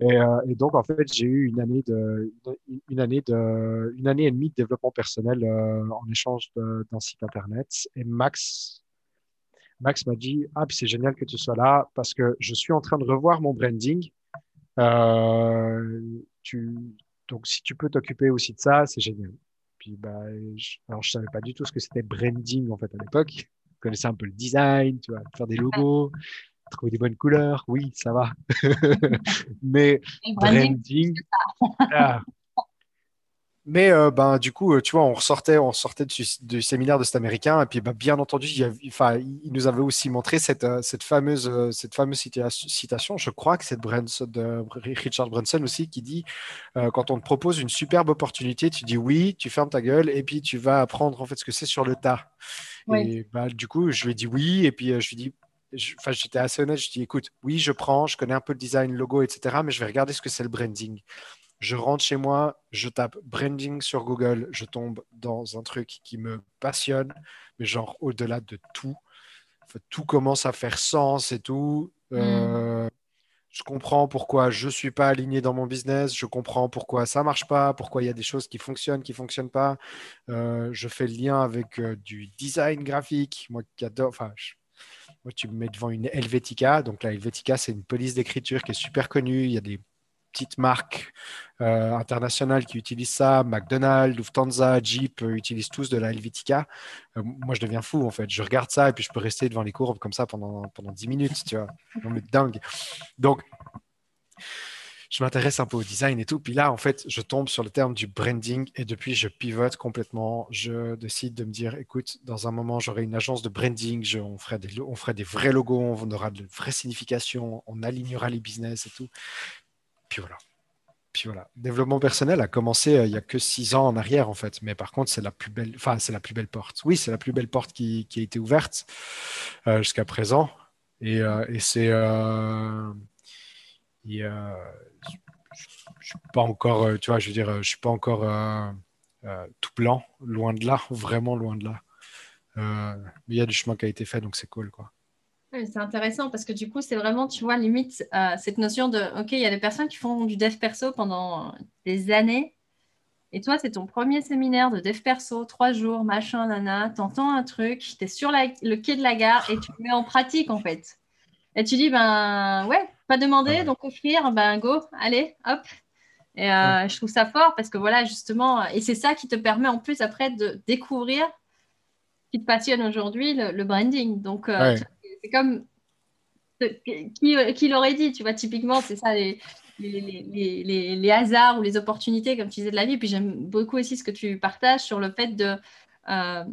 Et, euh, et donc, en fait, j'ai eu une année, de, année une année et demie de développement personnel en échange d'un site internet. Et Max, Max m'a dit, ah, c'est génial que tu sois là parce que je suis en train de revoir mon branding. Euh, donc, si tu peux t'occuper aussi de ça, c'est génial. Puis, bah, je... alors, je savais pas du tout ce que c'était branding, en fait, à l'époque. Je connaissais un peu le design, tu vois, faire des logos, trouver des bonnes couleurs. Oui, ça va. Mais branding, mais euh, ben, du coup, euh, tu vois, on ressortait, on sortait du, séminaire de cet Américain, et puis ben, bien entendu, il, enfin, il nous avait aussi montré cette, euh, cette fameuse, cette fameuse citation, je crois que c'est de Richard Branson aussi, qui dit quand on te propose une superbe opportunité, tu dis oui, tu fermes ta gueule, et puis tu vas apprendre en fait ce que c'est sur le tas. Et ben, du coup, je lui ai dit oui, et puis je lui ai dit enfin, j'étais assez honnête, je dis écoute, oui, je prends, je connais un peu le design, le logo, etc., mais je vais regarder ce que c'est le branding. Je rentre chez moi, je tape branding sur Google, je tombe dans un truc qui me passionne, mais genre au-delà de tout. tout commence à faire sens et tout. Euh, je comprends pourquoi je ne suis pas aligné dans mon business, je comprends pourquoi ça ne marche pas, pourquoi il y a des choses qui fonctionnent, qui ne fonctionnent pas. Euh, je fais le lien avec euh, du design graphique. Moi qui adore, enfin, moi tu me mets devant une Helvetica. Donc la Helvetica, c'est une police d'écriture qui est super connue. Il y a des petites marques euh, internationales qui utilisent ça. McDonald's, Lufthansa, Jeep euh, utilisent tous de la Helvetica. Euh, moi, je deviens fou, en fait. Je regarde ça et puis je peux rester devant les courbes comme ça pendant, pendant 10 minutes, tu vois. Non, mais dingue. Donc, je m'intéresse un peu au design et tout. Puis là, en fait, je tombe sur le terme du branding et depuis, je pivote complètement. Je décide de me dire, écoute, dans un moment, j'aurai une agence de branding, on, ferait des, on ferait des vrais logos, on aura de vraies significations, on alignera les business et tout. Puis voilà. Puis voilà. Développement personnel a commencé euh, il y a que six ans en arrière, en fait. Mais par contre, c'est la plus belle, enfin, c'est la plus belle porte. Oui, c'est la plus belle porte qui, a été ouverte euh, jusqu'à présent. Et, euh, c'est. Je suis pas encore, tu vois, je veux dire, je suis pas encore tout blanc, loin de là, vraiment loin de là. mais il y a du chemin qui a été fait, donc c'est cool, quoi. C'est intéressant parce que du coup, c'est vraiment, tu vois, limite euh, cette notion de, OK, il y a des personnes qui font du dev perso pendant des années Et toi, c'est ton premier séminaire de dev perso, trois jours, machin, nana, t'entends un truc, tu es sur le quai de la gare et tu le mets en pratique en fait. Et tu dis, ben ouais, pas demander, donc offrir, ben go, allez, hop. Et euh, je trouve ça fort parce que voilà, justement, et c'est ça qui te permet en plus après de découvrir ce qui te passionne aujourd'hui, le, branding. Donc, euh, c'est comme qui, qui l'aurait dit, tu vois, typiquement, c'est ça les, les, les, hasards ou les opportunités, comme tu disais, de la vie. Puis j'aime beaucoup aussi ce que tu partages sur le fait de euh,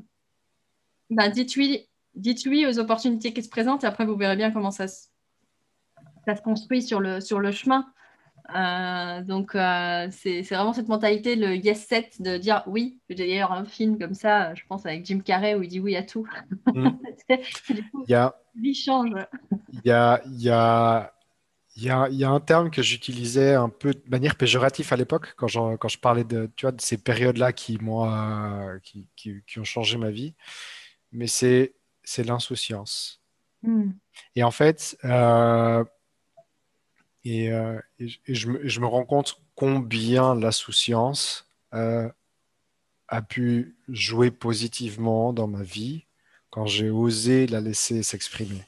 bah, dites, oui, dites oui aux opportunités qui se présentent et après vous verrez bien comment ça se, ça se construit sur le, sur le chemin. Euh, donc, euh, c'est vraiment cette mentalité, le yes set, de dire oui. J'ai d'ailleurs un film comme ça, je pense, avec Jim Carrey, où il dit oui à tout. Mm. il y a, change. Il y a, y a y, a, y, a, un terme que j'utilisais un peu de manière péjorative à l'époque, quand, quand, je parlais de, tu vois, de ces périodes-là qui, moi, qui, qui, qui, ont changé ma vie. Mais c'est l'insouciance. Hmm. Et en fait, euh, et, euh, je, me, rends compte combien l'insouciance euh, a pu jouer positivement dans ma vie quand j'ai osé la laisser s'exprimer.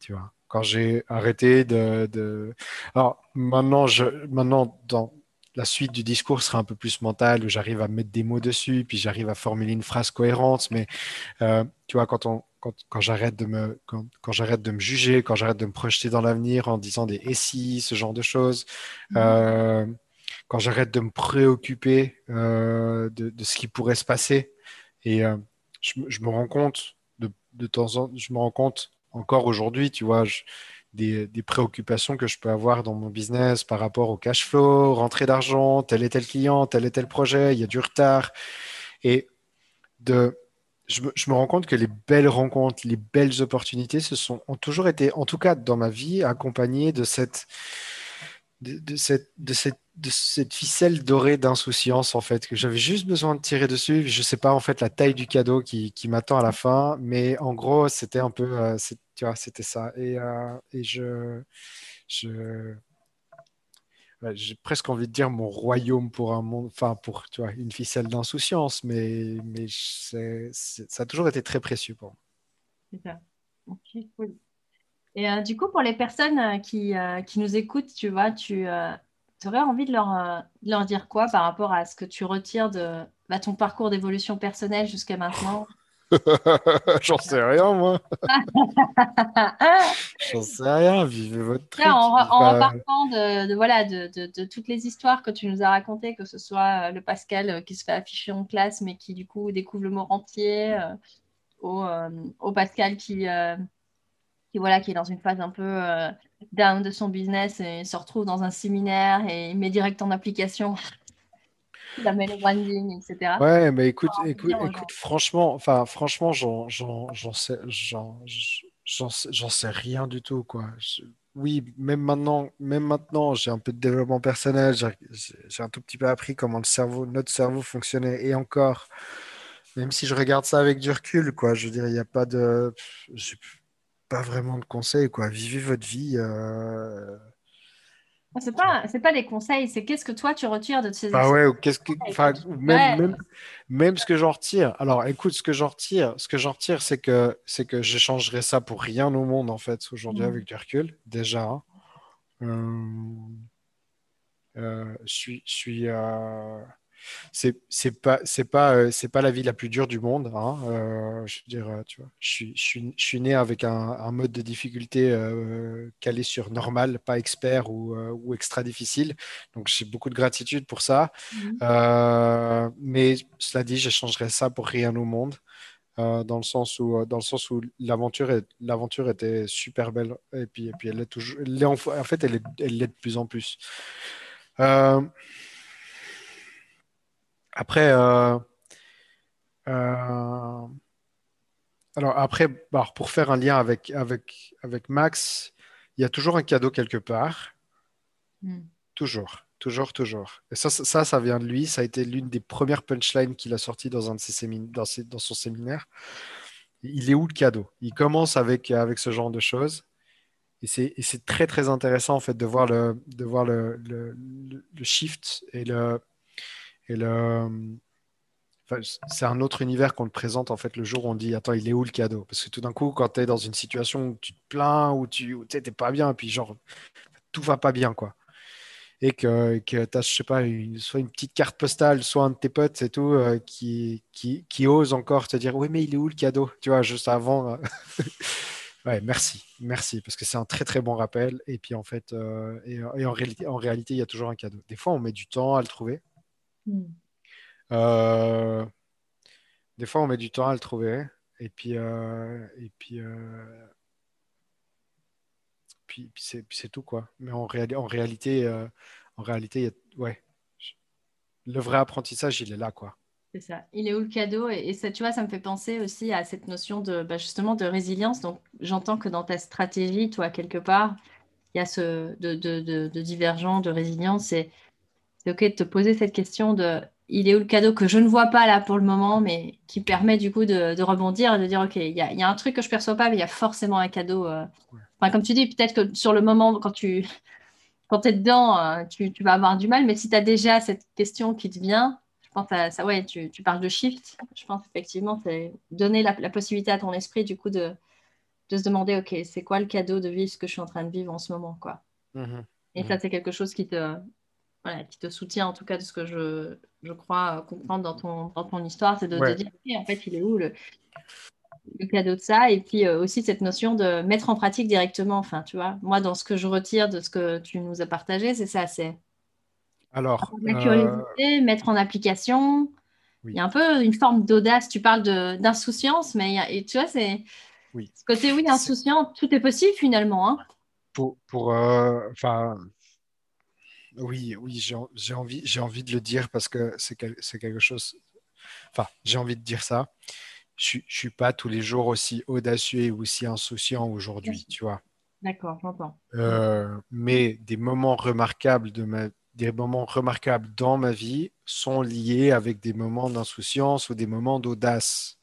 Tu vois quand j'ai arrêté de, Alors maintenant, maintenant, dans la suite du discours sera un peu plus mental, où j'arrive à mettre des mots dessus, puis j'arrive à formuler une phrase cohérente. Mais euh, tu vois, quand, on... quand, quand j'arrête de me quand, quand j'arrête de me juger, quand j'arrête de me projeter dans l'avenir en disant des et si, ce genre de choses, mmh. euh, quand j'arrête de me préoccuper euh, de, de, ce qui pourrait se passer, et je, je, me rends compte de, de temps en temps, je me rends compte encore aujourd'hui, tu vois, des, préoccupations que je peux avoir dans mon business par rapport au cash flow, rentrée d'argent, tel et tel client, tel et tel projet, il y a du retard. Et de, je me, rends compte que les belles rencontres, les belles opportunités, sont, ont toujours été, en tout cas dans ma vie, accompagnées de cette, ficelle dorée d'insouciance, en fait, que j'avais juste besoin de tirer dessus. Je ne sais pas, en fait, la taille du cadeau qui, m'attend à la fin, mais en gros, c'était un peu, euh, c'était ça. Et, euh, et je, je j'ai presque envie de dire mon royaume pour un monde, enfin, pour, tu vois, une ficelle d'insouciance, mais, mais ça a toujours été très précieux pour moi. C'est ça. Et euh, du coup, pour les personnes euh, qui, euh, qui, nous écoutent, tu vois, tu aurais envie de leur, leur, dire quoi par rapport à ce que tu retires de bah, ton parcours d'évolution personnelle jusqu'à maintenant? J'en sais rien, moi. J'en sais rien. Vivez votre truc. en, en repartant de, voilà, de, de, toutes les histoires que tu nous as racontées, que ce soit le Pascal qui se fait afficher en classe, mais qui du coup découvre le mot entier, au, au, Pascal qui qui, voilà, qui est dans une phase un peu euh, down de son business et se retrouve dans un séminaire et met direct en application. La met le branding, etc. Ouais, mais écoute, écoute, écoute franchement, enfin, franchement, j'en sais, j'en sais rien du tout, quoi. oui, même maintenant, même maintenant, j'ai un peu de développement personnel, j'ai un tout petit peu appris comment le cerveau, notre cerveau fonctionnait, et encore, même si je regarde ça avec du recul, quoi, je veux dire, il n'y a pas de, pas vraiment de conseils, quoi. Vivez votre vie. Euh... C'est pas, c'est pas des conseils, c'est qu'est-ce que toi tu retires de ces ah ouais, qu'est-ce que, même, même, ce que j'en retire. Alors, écoute, ce que j'en retire, ce que j'en retire, c'est que, c'est que j'échangerais ça pour rien au monde en fait aujourd'hui mm. avec du recul, déjà. Hein. Euh, euh, je suis, je suis, euh, c'est c'est pas c'est pas euh, c'est pas la vie la plus dure du monde hein. euh, je veux dire euh, tu vois je suis, je suis, je suis né avec un, un, mode de difficulté calé sur normal pas expert ou, ou extra difficile donc j'ai beaucoup de gratitude pour ça mmh. mais cela dit j'échangerais ça pour rien au monde dans le sens où dans le sens où l'aventure l'aventure était super belle et puis et puis elle est toujours elle est en, en, fait elle est elle l'est de plus en plus après, euh, euh, alors après, bah, pour faire un lien avec, avec, avec Max, il y a toujours un cadeau quelque part. Hmm. Toujours, toujours, toujours. Et ça, ça, ça vient de lui. Ça a été l'une des premières punchlines qu'il a sorties dans, un de ses dans, dans son séminaire. Il est où le cadeau? Il commence avec, avec ce genre de choses. Et c'est très, très intéressant en fait de voir le, de voir le, le, le shift et le, Et c'est un autre univers qu'on te présente en fait le jour où on dit attends il est où le cadeau? Parce que tout d'un coup quand tu es dans une situation où tu te plains ou tu t'es pas bien puis genre tout va pas bien quoi. Et que, que tu as je sais pas soit une petite carte postale soit un de tes potes c'est tout euh, qui, qui, qui ose encore te dire oui mais il est où le cadeau? Tu vois juste avant euh, ouais merci merci parce que c'est un très très bon rappel. Et puis en fait euh, et, en réalité en réalité il y a toujours un cadeau. Des fois on met du temps à le trouver mm. Euh, des fois, on met du temps à le trouver. Et puis, euh, et puis, euh, puis, c'est tout, quoi. Mais en, en réalité, en réalité ouais, le vrai apprentissage, il est là, quoi. C'est ça. Il est où le cadeau? Et, ça, tu vois, ça me fait penser aussi à cette notion de bah, justement de résilience. Donc, j'entends que dans ta stratégie, toi, quelque part, il y a ce de, de divergent, de résilience. C'est OK de te poser cette question de il est où le cadeau que je ne vois pas là pour le moment, mais qui permet du coup de, rebondir et de dire, OK, il y, a, un truc que je ne perçois pas, mais il y a forcément un cadeau. Euh. Enfin, comme tu dis, peut-être que sur le moment, quand tu quand es dedans, euh, tu, vas avoir du mal, mais si tu as déjà cette question qui te vient, je pense à ça, ouais, tu, parles de shift, je pense effectivement, c'est donner la, possibilité à ton esprit du coup de, de se demander, OK, c'est quoi le cadeau de vivre ce que je suis en train de vivre en ce moment, quoi. Mmh et ça, mmh c'est quelque chose qui te, qui te soutient en tout cas de ce que je, je crois euh, comprendre dans ton, dans ton histoire, c'est de te dire, en fait, il est où le, le cadeau de ça? Et puis euh, aussi cette notion de mettre en pratique directement. Enfin, tu vois, moi, dans ce que je retire de ce que tu nous as partagé, c'est ça, c'est alors la curiosité, euh, mettre en application. Il y a un peu une forme d'audace. Tu parles d'insouciance, mais et tu vois, c'est oui. ce côté oui, insouciant, tout est possible finalement. Hein. Pour, pour enfin, oui, oui, j'ai envie, j'ai envie de le dire parce que c'est quelque chose. Enfin, j'ai envie de dire ça. Je ne suis pas tous les jours aussi audacieux et aussi insouciant aujourd'hui, tu vois. D'accord, j'entends. Euh, mais des moments remarquables de ma, des moments remarquables dans ma vie sont liés avec des moments d'insouciance ou des moments d'audace.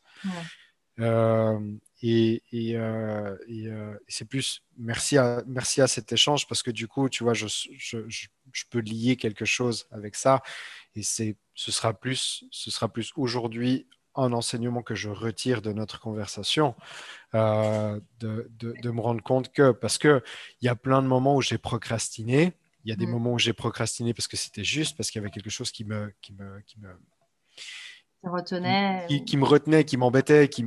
Euh, et, euh, euh, et, c'est plus merci à, merci à cet échange parce que du coup, tu vois, je, je, je, peux lier quelque chose avec ça. Et c'est, ce sera plus, ce sera plus aujourd'hui un enseignement que je retire de notre conversation, euh, de, de, de, me rendre compte que, parce qu'il y a plein de moments où j'ai procrastiné, il y a des mmh. moments où j'ai procrastiné parce que c'était juste, parce qu'il y avait quelque chose qui me, qui me, qui me retenait. Qui, me retenait, qui m'embêtait, qui,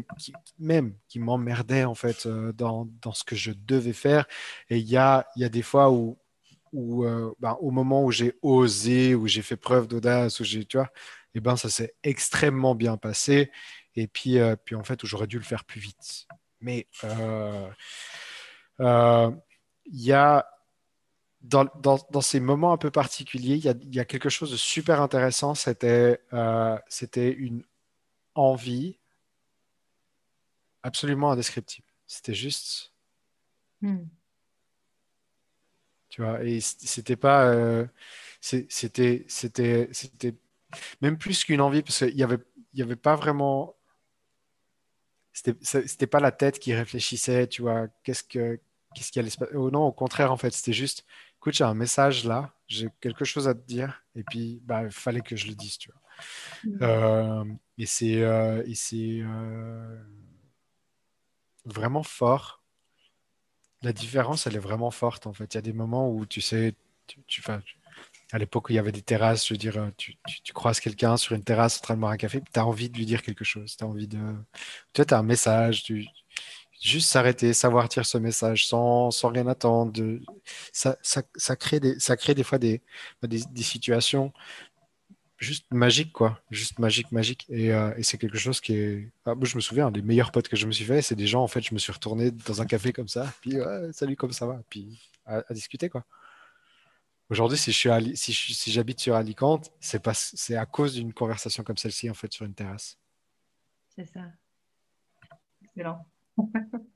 même qui m'emmerdait en fait euh, dans, dans, ce que je devais faire. Et il y a, y a des fois où, où euh, ben, au moment où j'ai osé, où j'ai fait preuve d'audace, où j'ai, tu vois, eh ben ça s'est extrêmement bien passé. Et puis, euh, puis en fait, où j'aurais dû le faire plus vite. Mais il y a dans, dans, dans, ces moments un peu particuliers, il y a, y a quelque chose de super intéressant. C'était euh, c'était une envie absolument indescriptible. C'était juste. Hmm. Tu vois, et c'était pas. Euh, c'était c'était c'était même plus qu'une envie, parce qu'il n'y avait, il y avait pas vraiment. C'était pas la tête qui réfléchissait, tu vois, qu'est-ce que qu'est-ce qui allait se passer. Oh non, au contraire, en fait, c'était juste écoute, j'ai un message là, j'ai quelque chose à te dire, et puis bah, il fallait que je le dise, tu vois. Mm. Euh, et c'est euh, euh, vraiment fort. La différence, elle est vraiment forte en fait. Il y a des moments où tu sais, tu, tu à l'époque où il y avait des terrasses, je veux dire, tu, tu, croises quelqu'un sur une terrasse en train de boire un café, tu as envie de lui dire quelque chose, tu as envie de. Tu as un message, tu, juste s'arrêter, savoir dire ce message sans, sans rien attendre. De, ça, ça, ça, crée des, ça crée des fois des, des, des situations juste magiques, quoi. Juste magique, magique. Et, euh, c'est quelque chose qui est. Ah, moi, je me souviens, les meilleurs potes que je me suis fait, c'est des gens, en fait, je me suis retourné dans un café comme ça, puis salut, comme ça va, puis à, discuter, quoi. Aujourd'hui, si suis si, si j'habite sur Alicante, c'est pas, c'est à cause d'une conversation comme celle-ci, en fait, sur une terrasse. C'est ça. Excellent.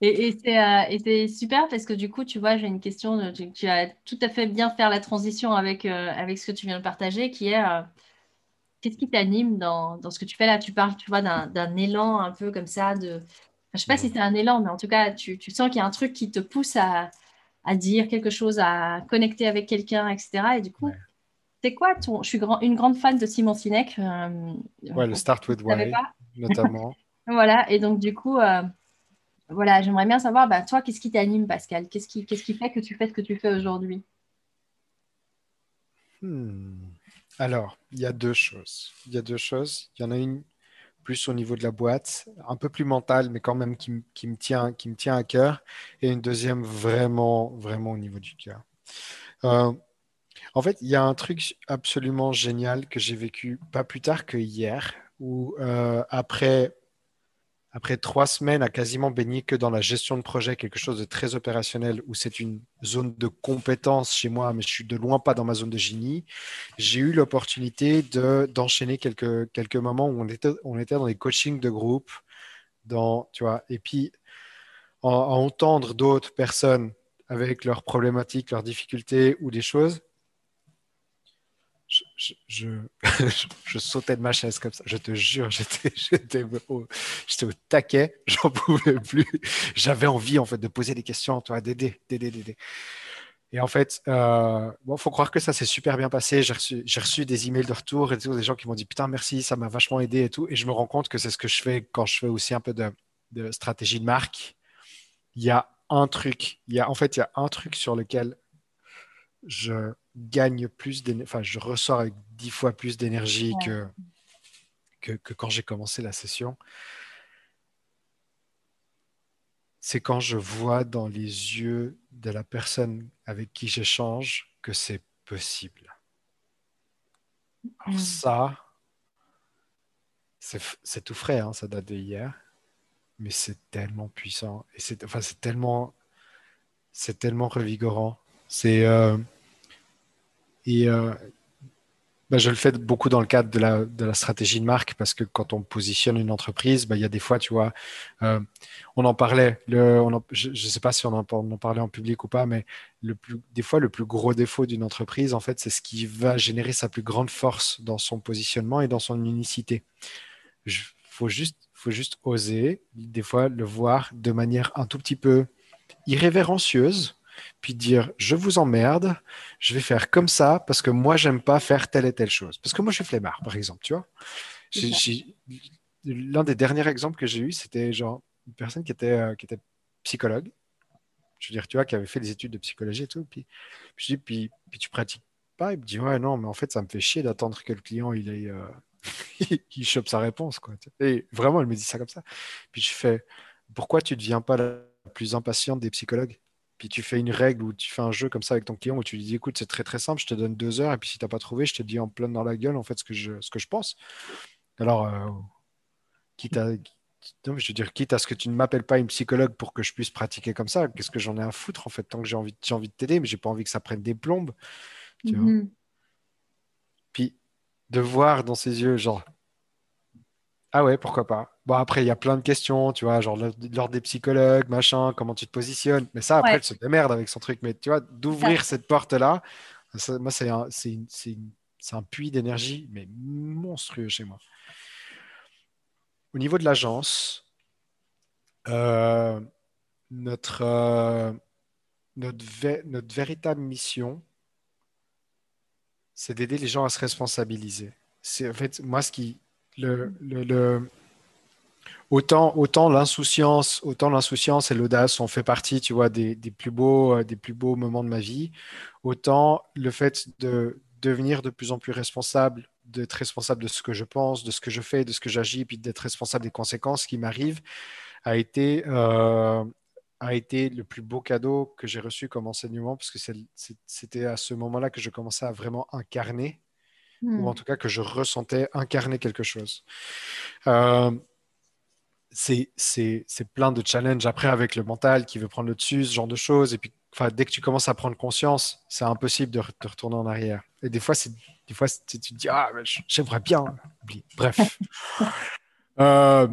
Et, euh, et c'est super parce que du coup, tu vois, j'ai une question. tu, as tout à fait bien faire la transition avec, euh, avec ce que tu viens de partager, qui est euh, qu'est-ce qui t'anime dans, dans, ce que tu fais là? Tu parles, tu vois, d'un élan un peu comme ça. De, je sais pas si c'est un élan, mais en tout cas, tu, tu sens qu'il y a un truc qui te pousse à, à, dire quelque chose, à connecter avec quelqu'un, etc. Et du coup, C'est quoi ton. Je suis grand... une grande fan de Simon Sinek. Ouais, le Start with Why, notamment. voilà, et donc du coup, voilà, j'aimerais bien savoir, bah, toi, qu'est-ce qui t'anime, Pascal? Qu'est-ce qui... fait que tu fais ce que tu fais aujourd'hui? Hmm. Alors, il y a deux choses. Il y a deux choses. Il y en a une plus au niveau de la boîte, un peu plus mentale, mais quand même qui, me, tient, qui me tient à cœur. Et une deuxième vraiment, vraiment au niveau du cœur. Euh, en fait, il y a un truc absolument génial que j'ai vécu pas plus tard que hier, où euh, après après trois semaines à quasiment baigner que dans la gestion de projet, quelque chose de très opérationnel, où c'est une zone de compétence chez moi, mais je suis de loin pas dans ma zone de génie, j'ai eu l'opportunité d'enchaîner quelques, quelques moments où on était, on était dans des coachings de groupe, dans, tu vois, et puis à entendre d'autres personnes avec leurs problématiques, leurs difficultés ou des choses, je, sautais de ma chaise comme ça. Je te jure, j'étais au, au taquet, j'en pouvais plus. J'avais envie en fait de poser des questions, toi, d'aider, d'aider, d'aider. Et en fait, euh, bon, faut croire que ça s'est super bien passé. J'ai reçu, reçu, des emails de retour et tout, des gens qui m'ont dit putain merci, ça m'a vachement aidé et tout. Et je me rends compte que c'est ce que je fais quand je fais aussi un peu de, de stratégie de marque. Il y a un truc, il y a en fait il y a un truc sur lequel je gagne plus d'énergie, enfin, je ressors avec dix fois plus d'énergie que, que, quand j'ai commencé la session. C'est quand je vois dans les yeux de la personne avec qui j'échange que c'est possible. Alors mm. ça, c'est tout frais, hein, ça date d'hier, mais c'est tellement puissant et c'est enfin, tellement, c'est tellement revigorant. C'est euh, et euh, bah, je le fais beaucoup dans le cadre de la, stratégie de marque parce que quand on positionne une entreprise, bah, il y a des fois, tu vois, euh, on en parlait, je ne sais pas si on en, parlait en public ou pas, mais des fois, le plus gros défaut d'une entreprise, en fait, c'est ce qui va générer sa plus grande force dans son positionnement et dans son unicité. Il faut juste oser, des fois, le voir de manière un tout petit peu irrévérencieuse puis dire je vous emmerde, je vais faire comme ça parce que moi j'aime pas faire telle et telle chose. Parce que moi je suis flemmard, par exemple, tu vois. L'un des derniers exemples que j'ai eu, c'était genre une personne qui était, euh, qui était psychologue. Je veux dire, tu vois, qui avait fait des études de psychologie et tout. Puis, puis je dis, puis, puis tu pratiques pas? Il me dit, ouais, non, mais en fait, ça me fait chier d'attendre que le client il ait, euh, il chope sa réponse. Quoi. Et vraiment, elle me dit ça comme ça. Puis je fais, pourquoi tu ne deviens pas la plus impatiente des psychologues? Puis tu fais une règle ou tu fais un jeu comme ça avec ton client où tu lui dis écoute, c'est très très simple, je te donne deux heures et puis si tu n'as pas trouvé, je te dis en plein dans la gueule en fait ce que je, ce que je pense. Alors, euh, quitte à. je veux dire, quitte à ce que tu ne m'appelles pas une psychologue pour que je puisse pratiquer comme ça, qu'est-ce que j'en ai à foutre en fait Tant que j'ai envie, j'ai envie de t'aider, mais j'ai pas envie que ça prenne des plombes. Tu vois mhm. Puis de voir dans ses yeux, genre, ah ouais, pourquoi pas? Bon, après, il y a plein de questions, tu vois, genre l'ordre des psychologues, machin, comment tu te positionnes. Mais ça, après, elle se démerde avec son truc. Mais tu vois, d'ouvrir cette porte-là, moi, c'est un, un, puits d'énergie, mais monstrueux chez moi. Au niveau de l'agence, euh, notre, euh, notre, notre véritable mission, c'est d'aider les gens à se responsabiliser. C'est en fait, moi, ce qui, le, autant, autant l'insouciance, autant l'insouciance et l'audace ont fait partie, tu vois, des, plus beaux, euh, des plus beaux moments de ma vie. Autant le fait de devenir de plus en plus responsable, d'être responsable de ce que je pense, de ce que je fais, de ce que j'agis, puis d'être responsable des conséquences qui m'arrivent, a été, euh, a été le plus beau cadeau que j'ai reçu comme enseignement, parce que c'était à ce moment-là que je commençais à vraiment incarner ou en hmm. tout cas que je ressentais incarner quelque chose. Euh, c'est plein de challenges après avec le mental qui veut prendre le dessus, ce genre de choses. Et puis, dès que tu commences à prendre conscience, c'est impossible de, te retourner en arrière. Et des fois, des fois tu te dis, ah, j'aimerais bien. Bref. Euh,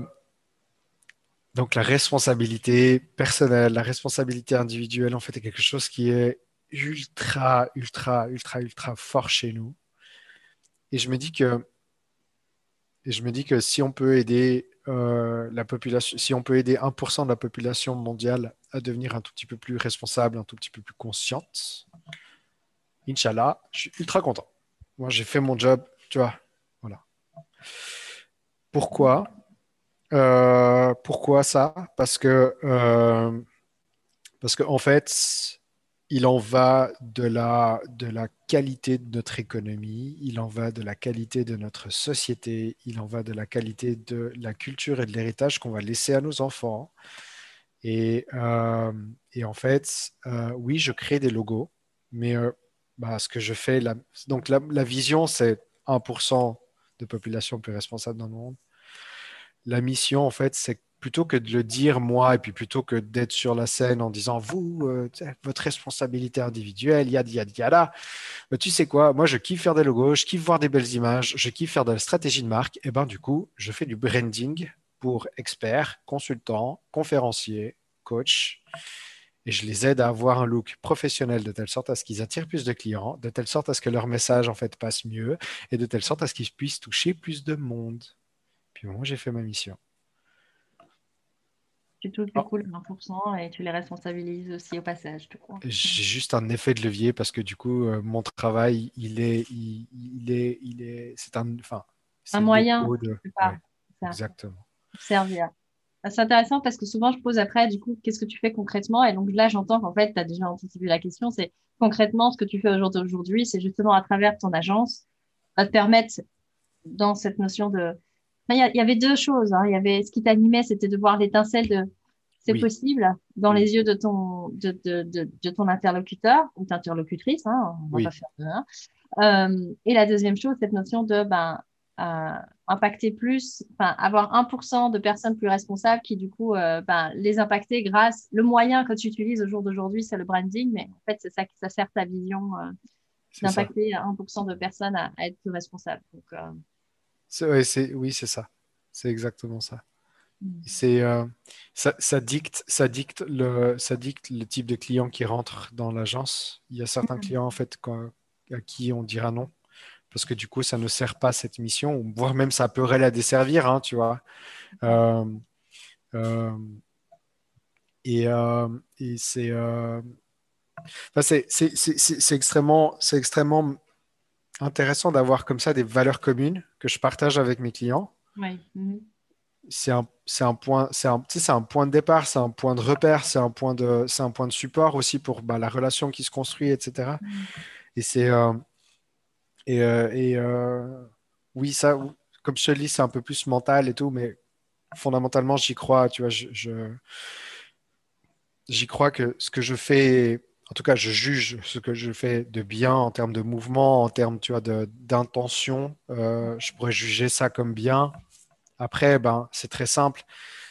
donc, la responsabilité personnelle, la responsabilité individuelle, en fait, est quelque chose qui est ultra, ultra, ultra, ultra fort chez nous. Et je me dis que, et je me dis que si on peut aider euh, la population, si on peut aider 1% de la population mondiale à devenir un tout petit peu plus responsable, un tout petit peu plus consciente, Inch'Allah, je suis ultra content. moi j'ai fait mon job, tu vois. Voilà. Pourquoi? Euh, Pourquoi ça? Parce que, euh, parce qu'en en fait, il en va de la, qualité de notre économie, il en va de la qualité de notre société, il en va de la qualité de la culture et de l'héritage qu'on va laisser à nos enfants. Et, euh, en fait, oui, je crée des logos, mais bah, ce que je fais, la, donc la, la vision, c'est 1% de population plus responsable dans le monde. La mission, en fait, c'est plutôt que de le dire moi, et puis plutôt que d'être sur la scène en disant vous, euh, votre responsabilité individuelle, yad, yad, yada, bah, tu sais quoi, moi je kiffe faire des logos, je kiffe voir des belles images, je kiffe faire de la stratégie de marque, et ben du coup, je fais du branding pour experts, consultants, conférenciers, coachs, et je les aide à avoir un look professionnel de telle sorte à ce qu'ils attirent plus de clients, de telle sorte à ce que leur message en fait passe mieux et de telle sorte à ce qu'ils puissent toucher plus de monde. Puis moi, j'ai fait ma mission. Tu touches du coup le 20% et tu les responsabilises aussi au passage. J'ai juste un effet de levier parce que du coup, euh, mon travail, il est, il, est, il est, c'est un, enfin, un moyen. De... exactement. Servir. Ah, c'est intéressant parce que souvent, je pose après, du coup, qu'est-ce que tu fais concrètement? Et donc là, j'entends qu'en fait, tu as déjà anticipé la question. C'est concrètement, ce que tu fais aujourd'hui, c'est justement à travers ton agence, va te permettre dans cette notion de. Il y, avait deux choses. Hein. Y avait ce qui t'animait, c'était de voir l'étincelle de c'est possible dans les yeux de ton, de, de, de, ton interlocuteur ou interlocutrice. Hein, on va pas faire de, hein. euh, et la deuxième chose, cette notion de ben, euh, impacter plus, enfin, avoir 1% de personnes plus responsables qui, du coup, euh, ben, les impacter grâce. Le moyen que tu utilises au jour d'aujourd'hui, c'est le branding, mais en fait, c'est ça qui ça sert ta vision euh, d'impacter 1% de personnes à, être plus responsables. Donc, oui, c'est ça. C'est exactement ça. Mm. C'est ça, ça, dicte, ça, dicte le, ça dicte le type de client qui rentre dans l'agence. Il y a certains clients en fait à qui on dira non parce que du coup, ça ne sert pas cette mission, voire même ça pourrait la desservir, hein, tu vois. Euh, euh, et, euh, et c'est, c'est, extrêmement, c'est extrêmement intéressant d'avoir comme ça des valeurs communes que je partage avec mes clients. Mhm. C'est un, un, point, c'est un, un, point de départ, c'est un point de repère, c'est un point de, c'est un point de support aussi pour bah, la relation qui se construit, etc. Mhm. Et c'est, et, euh, euh, oui, ça, comme je te le dis, c'est un peu plus mental et tout, mais fondamentalement, j'y crois. Tu vois, je, j'y crois que ce que je fais, en tout cas, je juge ce que je fais de bien en termes de mouvement, en termes, tu vois, d'intention. Euh, je pourrais juger ça comme bien. Après, ben, c'est très simple.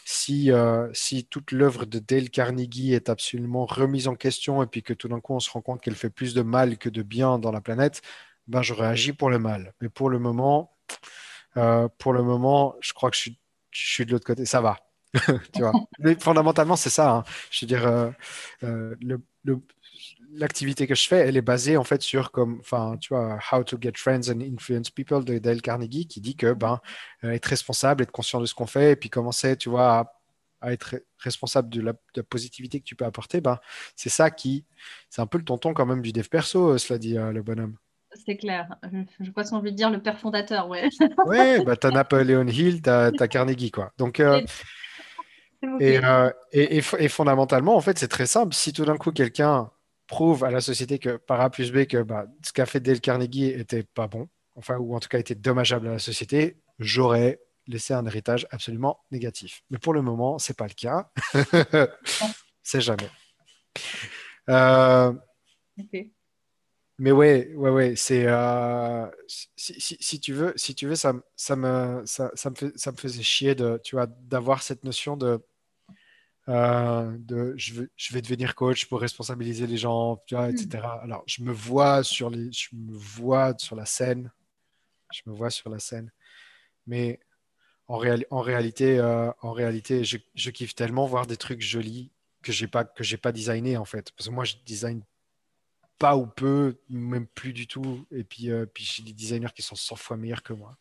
Si, si toute l'œuvre de Dale Carnegie est absolument remise en question et puis que tout d'un coup on se rend compte qu'elle fait plus de mal que de bien dans la planète, ben, j'aurais agi pour le mal. Mais pour le moment, euh, pour le moment, je crois que je suis, je de l'autre côté. Ça va. tu vois. Mais fondamentalement, c'est ça. Hein. Je veux dire, euh, euh, le, l'activité que je fais, elle est basée en fait sur comme, enfin, tu vois, How to Get Friends and Influence People de Dale Carnegie, qui dit que ben, être responsable, être conscient de ce qu'on fait, et puis commencer, tu vois, à, à être responsable de la, de la, positivité que tu peux apporter, ben, c'est ça qui, c'est un peu le tonton quand même du dev perso, cela dit le bonhomme. C'est clair. Je, crois qu'on de dire le père fondateur, ouais. ouais, bah, tu as Napoleon Hill, tu as, Carnegie, quoi. Donc, euh, euh, et, et, fondamentalement, en fait, c'est très simple. Si tout d'un coup, quelqu'un prouve à la société que par A plus B que bah, ce qu'a fait Dale Carnegie était pas bon, enfin, ou en tout cas était dommageable à la société, j'aurais laissé un héritage absolument négatif. Mais pour le moment, c'est pas le cas. c'est jamais. Euh, ok mais ouais, ouais, ouais, c'est euh, si, si, si, tu veux, si tu veux, ça, ça me ça, ça, me fait, ça me faisait chier de, tu vois, d'avoir cette notion de euh, de je, veux, je vais devenir coach pour responsabiliser les gens, tu vois, etc. Hmm. Alors, je me vois sur les, je me vois sur la scène, je me vois sur la scène, mais en, réal, en réalité, euh, en réalité, je, je, kiffe tellement voir des trucs jolis que j'ai pas que j'ai pas designé en fait, parce que moi, je design pas ou peu, même plus du tout. Et puis, euh, puis j'ai des designers qui sont 100 fois meilleurs que moi.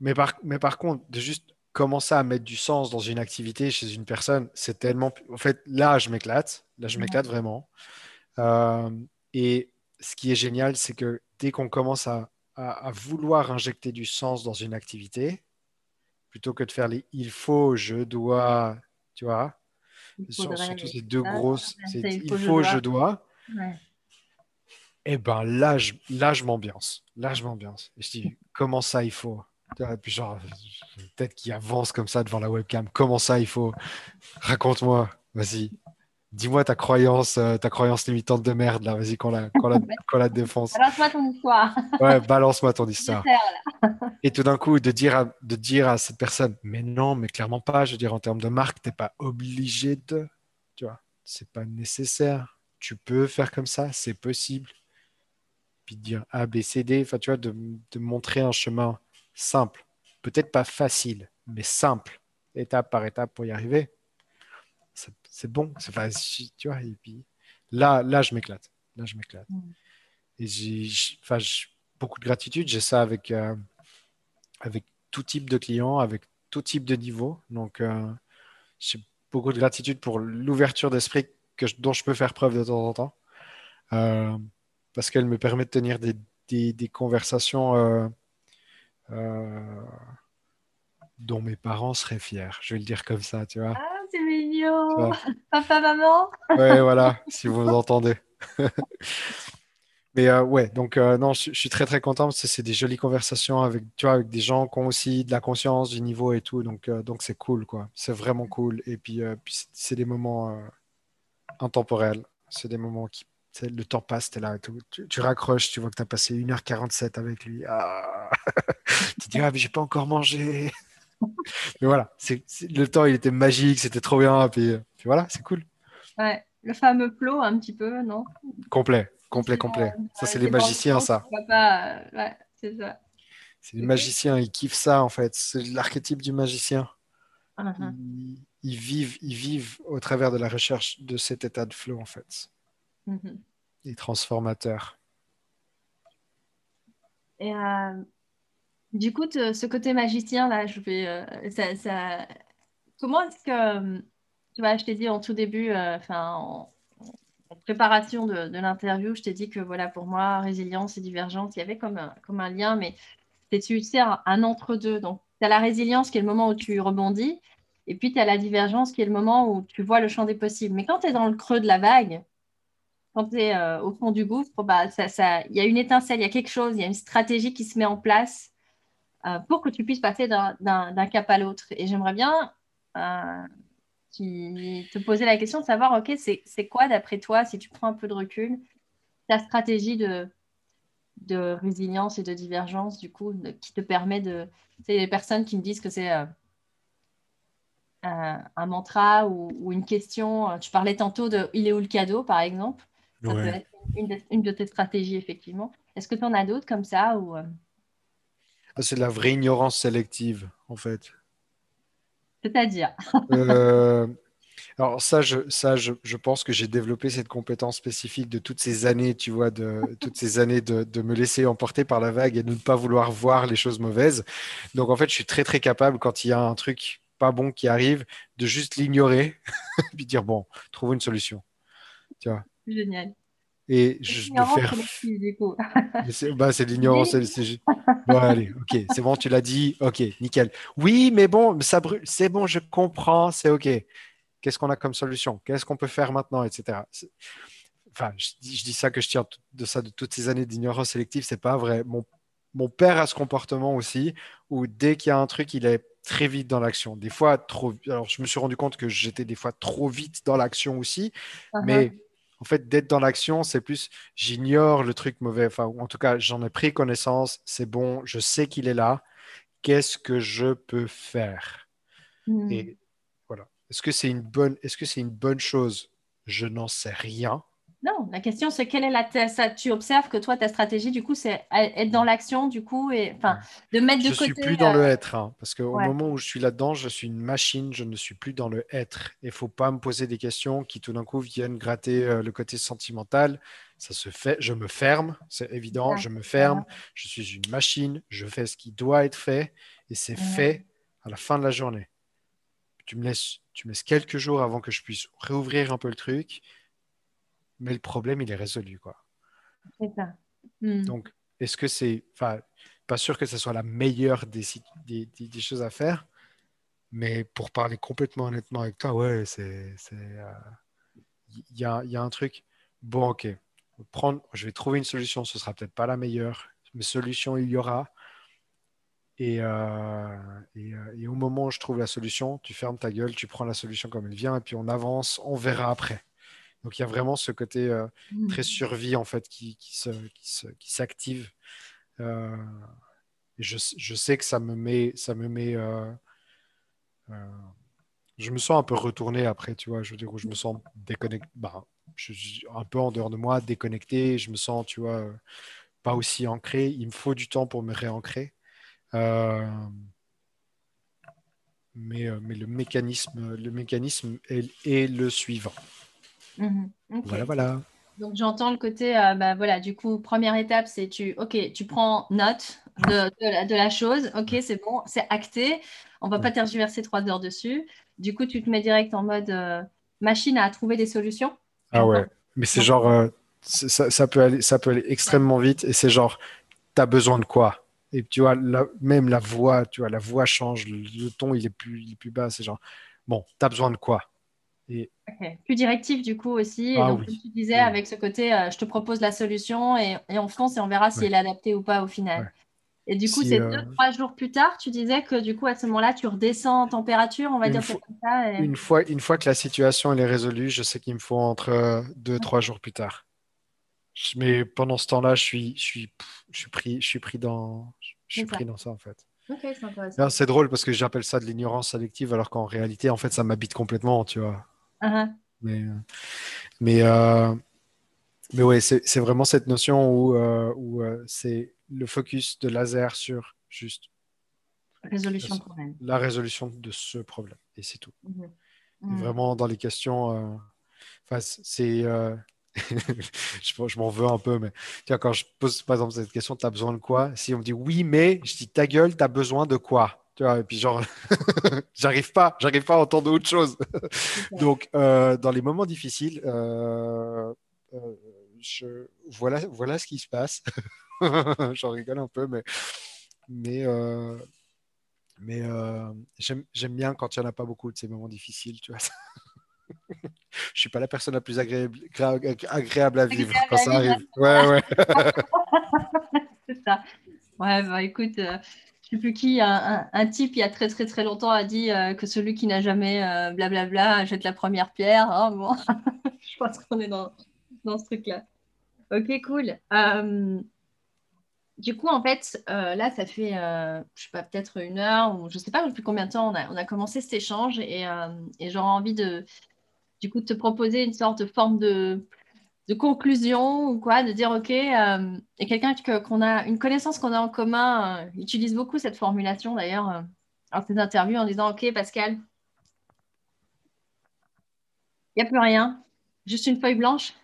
Mais, par, mais par contre, de juste commencer à mettre du sens dans une activité chez une personne, c'est tellement. En fait, là, je m'éclate. Là, je m'éclate vraiment. Euh, et, ce qui est génial, c'est que dès qu'on commence à, à, vouloir injecter du sens dans une activité, plutôt que de faire les il faut, je dois, tu vois, surtout ces deux grosses, il, faut, je dois. Et eh ben là, je, là, je m'ambiance. Là, je m'ambiance. Je dis, comment ça, il faut? Puis genre, tête qui avance comme ça devant la webcam. Comment ça, il faut? Raconte-moi, vas-y. Dis-moi ta croyance, euh, ta croyance limitante de merde là. Vas-y, qu'on la, qu'on la, la défonce. Balance-moi ton histoire. ouais, balance-moi ton histoire. Et tout d'un coup, de dire, à, de dire à cette personne, mais non, mais clairement pas. Je veux dire, en termes de marque, t'es pas obligé de, tu vois, c'est pas nécessaire. Tu peux faire comme ça, c'est possible. Puis de dire A, B, C, D. Enfin, tu vois, de, de montrer un chemin simple, peut-être pas facile, mais simple, étape par étape pour y arriver. C'est bon, c'est facile, tu vois. Et puis là, là, je m'éclate. Là, je m'éclate. Mm. Et j'ai beaucoup de gratitude. J'ai ça avec, euh, avec tout type de clients, avec tout type de niveau. Donc, euh, j'ai beaucoup de gratitude pour l'ouverture d'esprit que dont je peux faire preuve de temps en temps. Euh, parce qu'elle me permet de tenir des, des, des conversations dont mes parents seraient fiers. Je vais le dire comme ça, tu vois. Ah, c'est mignon. Papa, maman. Ouais, voilà, si vous entendez. Mais euh, ouais, donc euh, non, je, suis très très content parce que c'est des jolies conversations avec, tu vois, avec des gens qui ont aussi de la conscience du niveau et tout. Donc donc c'est cool, quoi. C'est vraiment cool. Et puis, puis c'est des moments intemporels. C'est des moments qui le temps passe, es là tout. Tu, raccroches, tu vois que tu as passé 1h47 avec lui. Ah. tu te dis, ah, mais j'ai pas encore mangé. mais voilà, c'est, le temps, il était magique, c'était trop bien. Puis, puis voilà, c'est cool. Ouais, le fameux flow, un petit peu, non? Complet, complet, complet. ça, c'est les magiciens, ça. ouais, c'est ça. C'est les magiciens, ils kiffent ça, en fait. C'est l'archétype du magicien. Uh-huh. ils, vivent, ils vivent au travers de la recherche de cet état de flow, en fait. Mm-hmm et transformateur. Et euh, du coup, ce côté magicien, là, je vais. Euh, Comment est-ce que. Tu vois, je t'ai dit en tout début, euh, en, préparation de, l'interview, je t'ai dit que voilà, pour moi, résilience et divergence, il y avait comme un, lien, mais c'est un, un entre-deux. Donc, tu as la résilience qui est le moment où tu rebondis, et puis tu as la divergence qui est le moment où tu vois le champ des possibles. Mais quand tu es dans le creux de la vague, quand tu es euh, au fond du gouffre, bah, il y a une étincelle, il y a quelque chose, il y a une stratégie qui se met en place euh, pour que tu puisses passer d'un cap à l'autre. Et j'aimerais bien euh, te poser la question de savoir, OK, c'est quoi d'après toi, si tu prends un peu de recul, ta stratégie de, résilience et de divergence, du coup, qui te permet de... C'est les personnes qui me disent que c'est... un mantra ou, une question. Tu parlais tantôt de il est où le cadeau, par exemple. Ça peut être une de, tes stratégies, effectivement. Est-ce que tu en as d'autres comme ça ou, euh? ah, C'est la vraie ignorance sélective, en fait. C'est-à-dire? Euh, Alors ça, je, ça je, je pense que j'ai développé cette compétence spécifique de toutes ces années, tu vois, de toutes ces années de, de, me laisser emporter par la vague et de ne pas vouloir voir les choses mauvaises. Donc en fait, je suis très très capable quand il y a un truc pas bon qui arrive, de juste l'ignorer, puis dire bon, trouve une solution. Tu vois? Génial. Et je de faire. C'est bah, l'ignorance. Bon, allez, ok, c'est bon, tu l'as dit. Ok, nickel. Oui, mais bon, ça brûle. C'est bon, je comprends. C'est ok. Qu'est-ce qu'on a comme solution? Qu'est-ce qu'on peut faire maintenant, etc. Enfin, je dis, je dis, ça que je tiens de ça de toutes ces années d'ignorance sélective. C'est pas vrai. Mon, mon père a ce comportement aussi où dès qu'il y a un truc, il est très vite dans l'action. Des fois, trop. Alors, je me suis rendu compte que j'étais des fois trop vite dans l'action aussi, uh-huh. mais en fait, d'être dans l'action, c'est plus j'ignore le truc mauvais. Enfin, en tout cas, j'en ai pris connaissance, c'est bon, je sais qu'il est là. Qu'est-ce que je peux faire? Hmm. Et voilà. Est-ce que c'est une bonne, est-ce que c'est une bonne chose? Je n'en sais rien. Non, la question c'est quelle est la ça, tu observes que toi ta stratégie du coup c'est être dans l'action du coup et enfin de mettre de côté. Je suis plus dans le euh, être hein, parce qu'au moment où je suis là-dedans, je suis une machine, je ne suis plus dans le être. Il faut pas me poser des questions qui tout d'un coup viennent gratter euh, le côté sentimental. Ça se fait, je me ferme, c'est évident, je me ferme. Je suis une machine, je fais ce qui doit être fait et c'est fait à la fin de la journée. Tu me laisses, tu me laisses quelques jours avant que je puisse réouvrir un peu le truc mais le problème, il est résolu. Quoi. C'est ça. Hmm. Donc, est-ce que c'est. Enfin, pas sûr que ce soit la meilleure des, des, des, choses à faire, mais pour parler complètement honnêtement avec toi, ouais, c'est. Euh, il y, a, y, a, un truc. Bon, ok. Prendre, je vais trouver une solution. Ce sera peut-être pas la meilleure, mais solution il y aura. Et, euh, et, euh, et, au moment où je trouve la solution, tu fermes ta gueule, tu prends la solution comme elle vient, et puis on avance, on verra après. Donc il y a vraiment ce côté euh, mmh. très survie en fait qui, qui, se, qui, s'active. Euh, je, je, sais que ça me met, ça me met. Euh, je me sens un peu retourné après, tu vois. Je veux dire où je me sens déconnecté, bah, je un peu en dehors de moi, déconnecté. Je me sens, tu vois, pas aussi ancré. Il me faut du temps pour me réancrer. mais, mais le mécanisme, le mécanisme est, est le suivant. Mhm. Voilà, voilà. Donc j'entends le côté, euh, bah, voilà, du coup, première étape, c'est tu, ok, tu prends note de, de, la, chose, ok, c'est bon, c'est acté, on va pas tergiverser trois heures dessus. Du coup, tu te mets direct en mode euh, machine à trouver des solutions. Ah ouais, mais c'est genre, euh, ça, ça, peut aller, ça peut aller extrêmement vite et c'est genre, tu as besoin de quoi? Et tu vois, même la voix, tu vois, la voix change, le, ton, il est plus, il est plus bas, c'est genre, bon, tu as besoin de quoi? Plus directif du coup aussi. et ah donc, comme tu disais, avec ce côté, euh, je te propose la solution et, et, on fonce et on verra si elle est adaptée ou pas au final. Et du coup, c'est euh, deux, trois jours plus tard, tu disais que du coup, à ce moment-là, tu redescends en température, on va dire comme ça. Une, fois, une fois que la situation elle est résolue, je sais qu'il me faut entre euh, deux, trois jours plus tard. Mais pendant ce temps-là, je suis, je suis, je suis pris, je suis pris dans, je suis pris dans ça en fait. c'est drôle parce que j'appelle ça de l'ignorance sélective, alors qu'en réalité, en fait, ça m'habite complètement, tu vois. Uh-huh. Mais, euh, mais, euh, mais ouais, c'est vraiment cette notion où, euh, où c'est le focus de laser sur juste résolution de problème. la résolution de ce problème. Et c'est tout. Mm-hmm. Mm-hmm. Vraiment, dans les questions, c'est. je, je m'en veux un peu, mais tu vois, quand je pose par exemple cette question, tu as besoin de quoi? Si on me dit oui, mais je dis ta gueule, tu as besoin de quoi? Tu vois, et puis genre, j'arrive pas, j'arrive pas à entendre autre chose. Donc, euh, dans les moments difficiles, euh, euh, je, voilà, voilà ce qui se passe. J'en rigole un peu, mais, mais, mais j'aime bien quand il n'y en a pas beaucoup de ces moments difficiles, tu vois. je suis pas la personne la plus agréable, agréable à vivre quand ça arrive. Ouais, ouais. C'est ça. Ouais, bah écoute, je sais plus qui, un, un, type il y a très très très longtemps a dit euh, que celui qui n'a jamais euh, blablabla jette la première pierre. Hein, bon. je pense qu'on est dans, dans ce truc-là. Ok, cool. Euh, du coup, en fait, là, ça fait, je sais pas, peut-être une heure ou je sais pas depuis combien de temps on a, on a commencé cet échange et, et j'aurais envie de, du coup, de te proposer une sorte de forme de de conclusion ou quoi, de dire ok, euh, et quelqu'un qu'on a une connaissance qu'on a en commun euh, utilise beaucoup cette formulation d'ailleurs euh, en ses interviews en disant ok Pascal, il n'y a plus rien, juste une feuille blanche.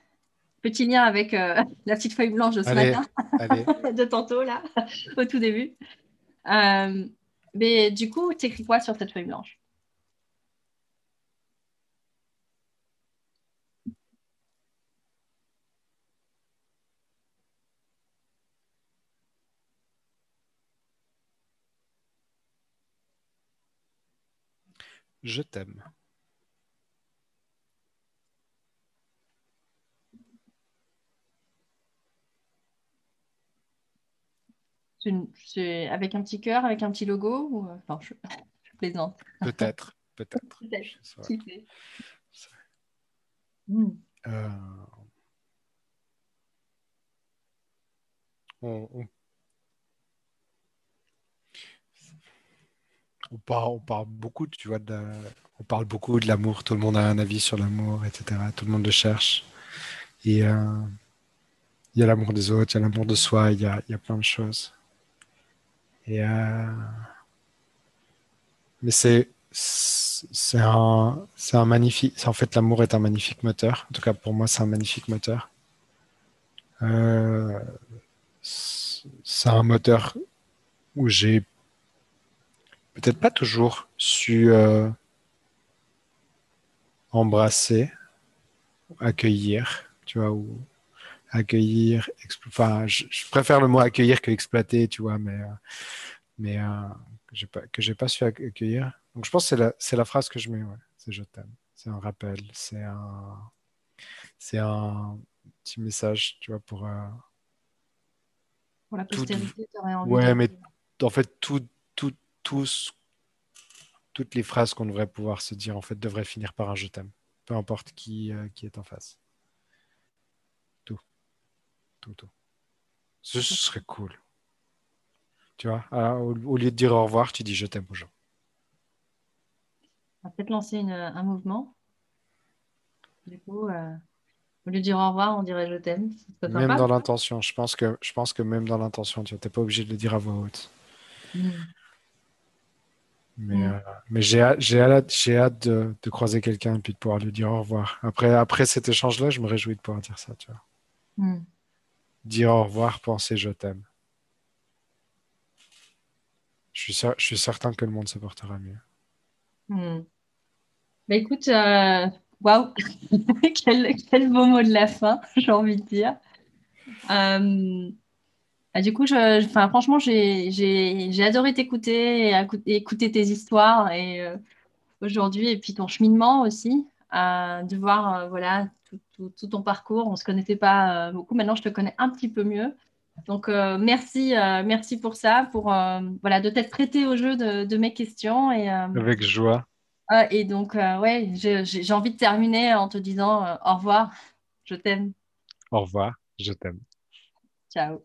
Petit lien avec la petite feuille blanche de ce matin, de tantôt là, au tout début. mais du coup, tu écris quoi sur cette feuille blanche? Je t'aime. C'est avec un petit cœur, avec un petit logo ou... Enfin, je, plaisante. Peut-être, peut-être. peut-être. Euh... On, on, on parle, beaucoup, tu vois, on parle beaucoup de l'amour. Tout le monde a un avis sur l'amour, etc. Tout le monde le cherche. Et euh, il y a l'amour des autres, il y a l'amour de soi, il y a, plein de choses. Euh, mais c'est un magnifique. En fait, l'amour est un magnifique moteur. En tout cas, pour moi, c'est un magnifique moteur. Euh, c'est un moteur où j'ai peut-être pas toujours su euh, embrasser, accueillir, tu vois, ou accueillir, enfin, je, préfère le mot accueillir que exploiter, tu vois, mais, mais que j'ai pas, que j'ai pas su accueillir. Donc je pense que c'est la, c'est la phrase que je mets, ouais, c'est je t'aime. C'est un rappel, c'est un, c'est un petit message, tu vois, pour. pour la postérité, tu aurais envie. Ouais, mais en fait, tout, tout, tous, toutes les phrases qu'on devrait pouvoir se dire, en fait, devraient finir par un je t'aime, peu importe qui, qui est en face. Ce, serait cool. Tu vois, au, lieu de dire au revoir, tu dis je t'aime aux gens. On va peut-être lancer un mouvement. Du coup, euh, au lieu de dire au revoir, on dirait je t'aime. Même dans l'intention, je pense que je pense que même dans l'intention, tu n'es pas obligé de le dire à voix haute. Hmm. Mais, hmm. euh, j'ai hâte, de, croiser quelqu'un et puis de pouvoir lui dire au revoir. Après, après cet échange-là, je me réjouis de pouvoir dire ça, tu vois. Hmm dire au revoir, penser je t'aime. Je suis, je suis certain que le monde se portera mieux. Hmm. Bah, écoute, euh, waouh, quel, quel, beau mot de la fin, j'ai envie de dire. Euh, bah, du coup, je, enfin, franchement, j'ai adoré t'écouter et écouter tes histoires et euh, aujourd'hui et puis ton cheminement aussi, de voir voilà tout, ton parcours. On ne se connaissait pas euh, beaucoup. Maintenant, je te connais un petit peu mieux. Donc, euh, merci, euh, merci pour ça, pour voilà, de t'être prêté au jeu de, mes questions. Et, Avec joie. et donc, ouais, j'ai envie de terminer en te disant au revoir, je t'aime. Au revoir, je t'aime. Ciao.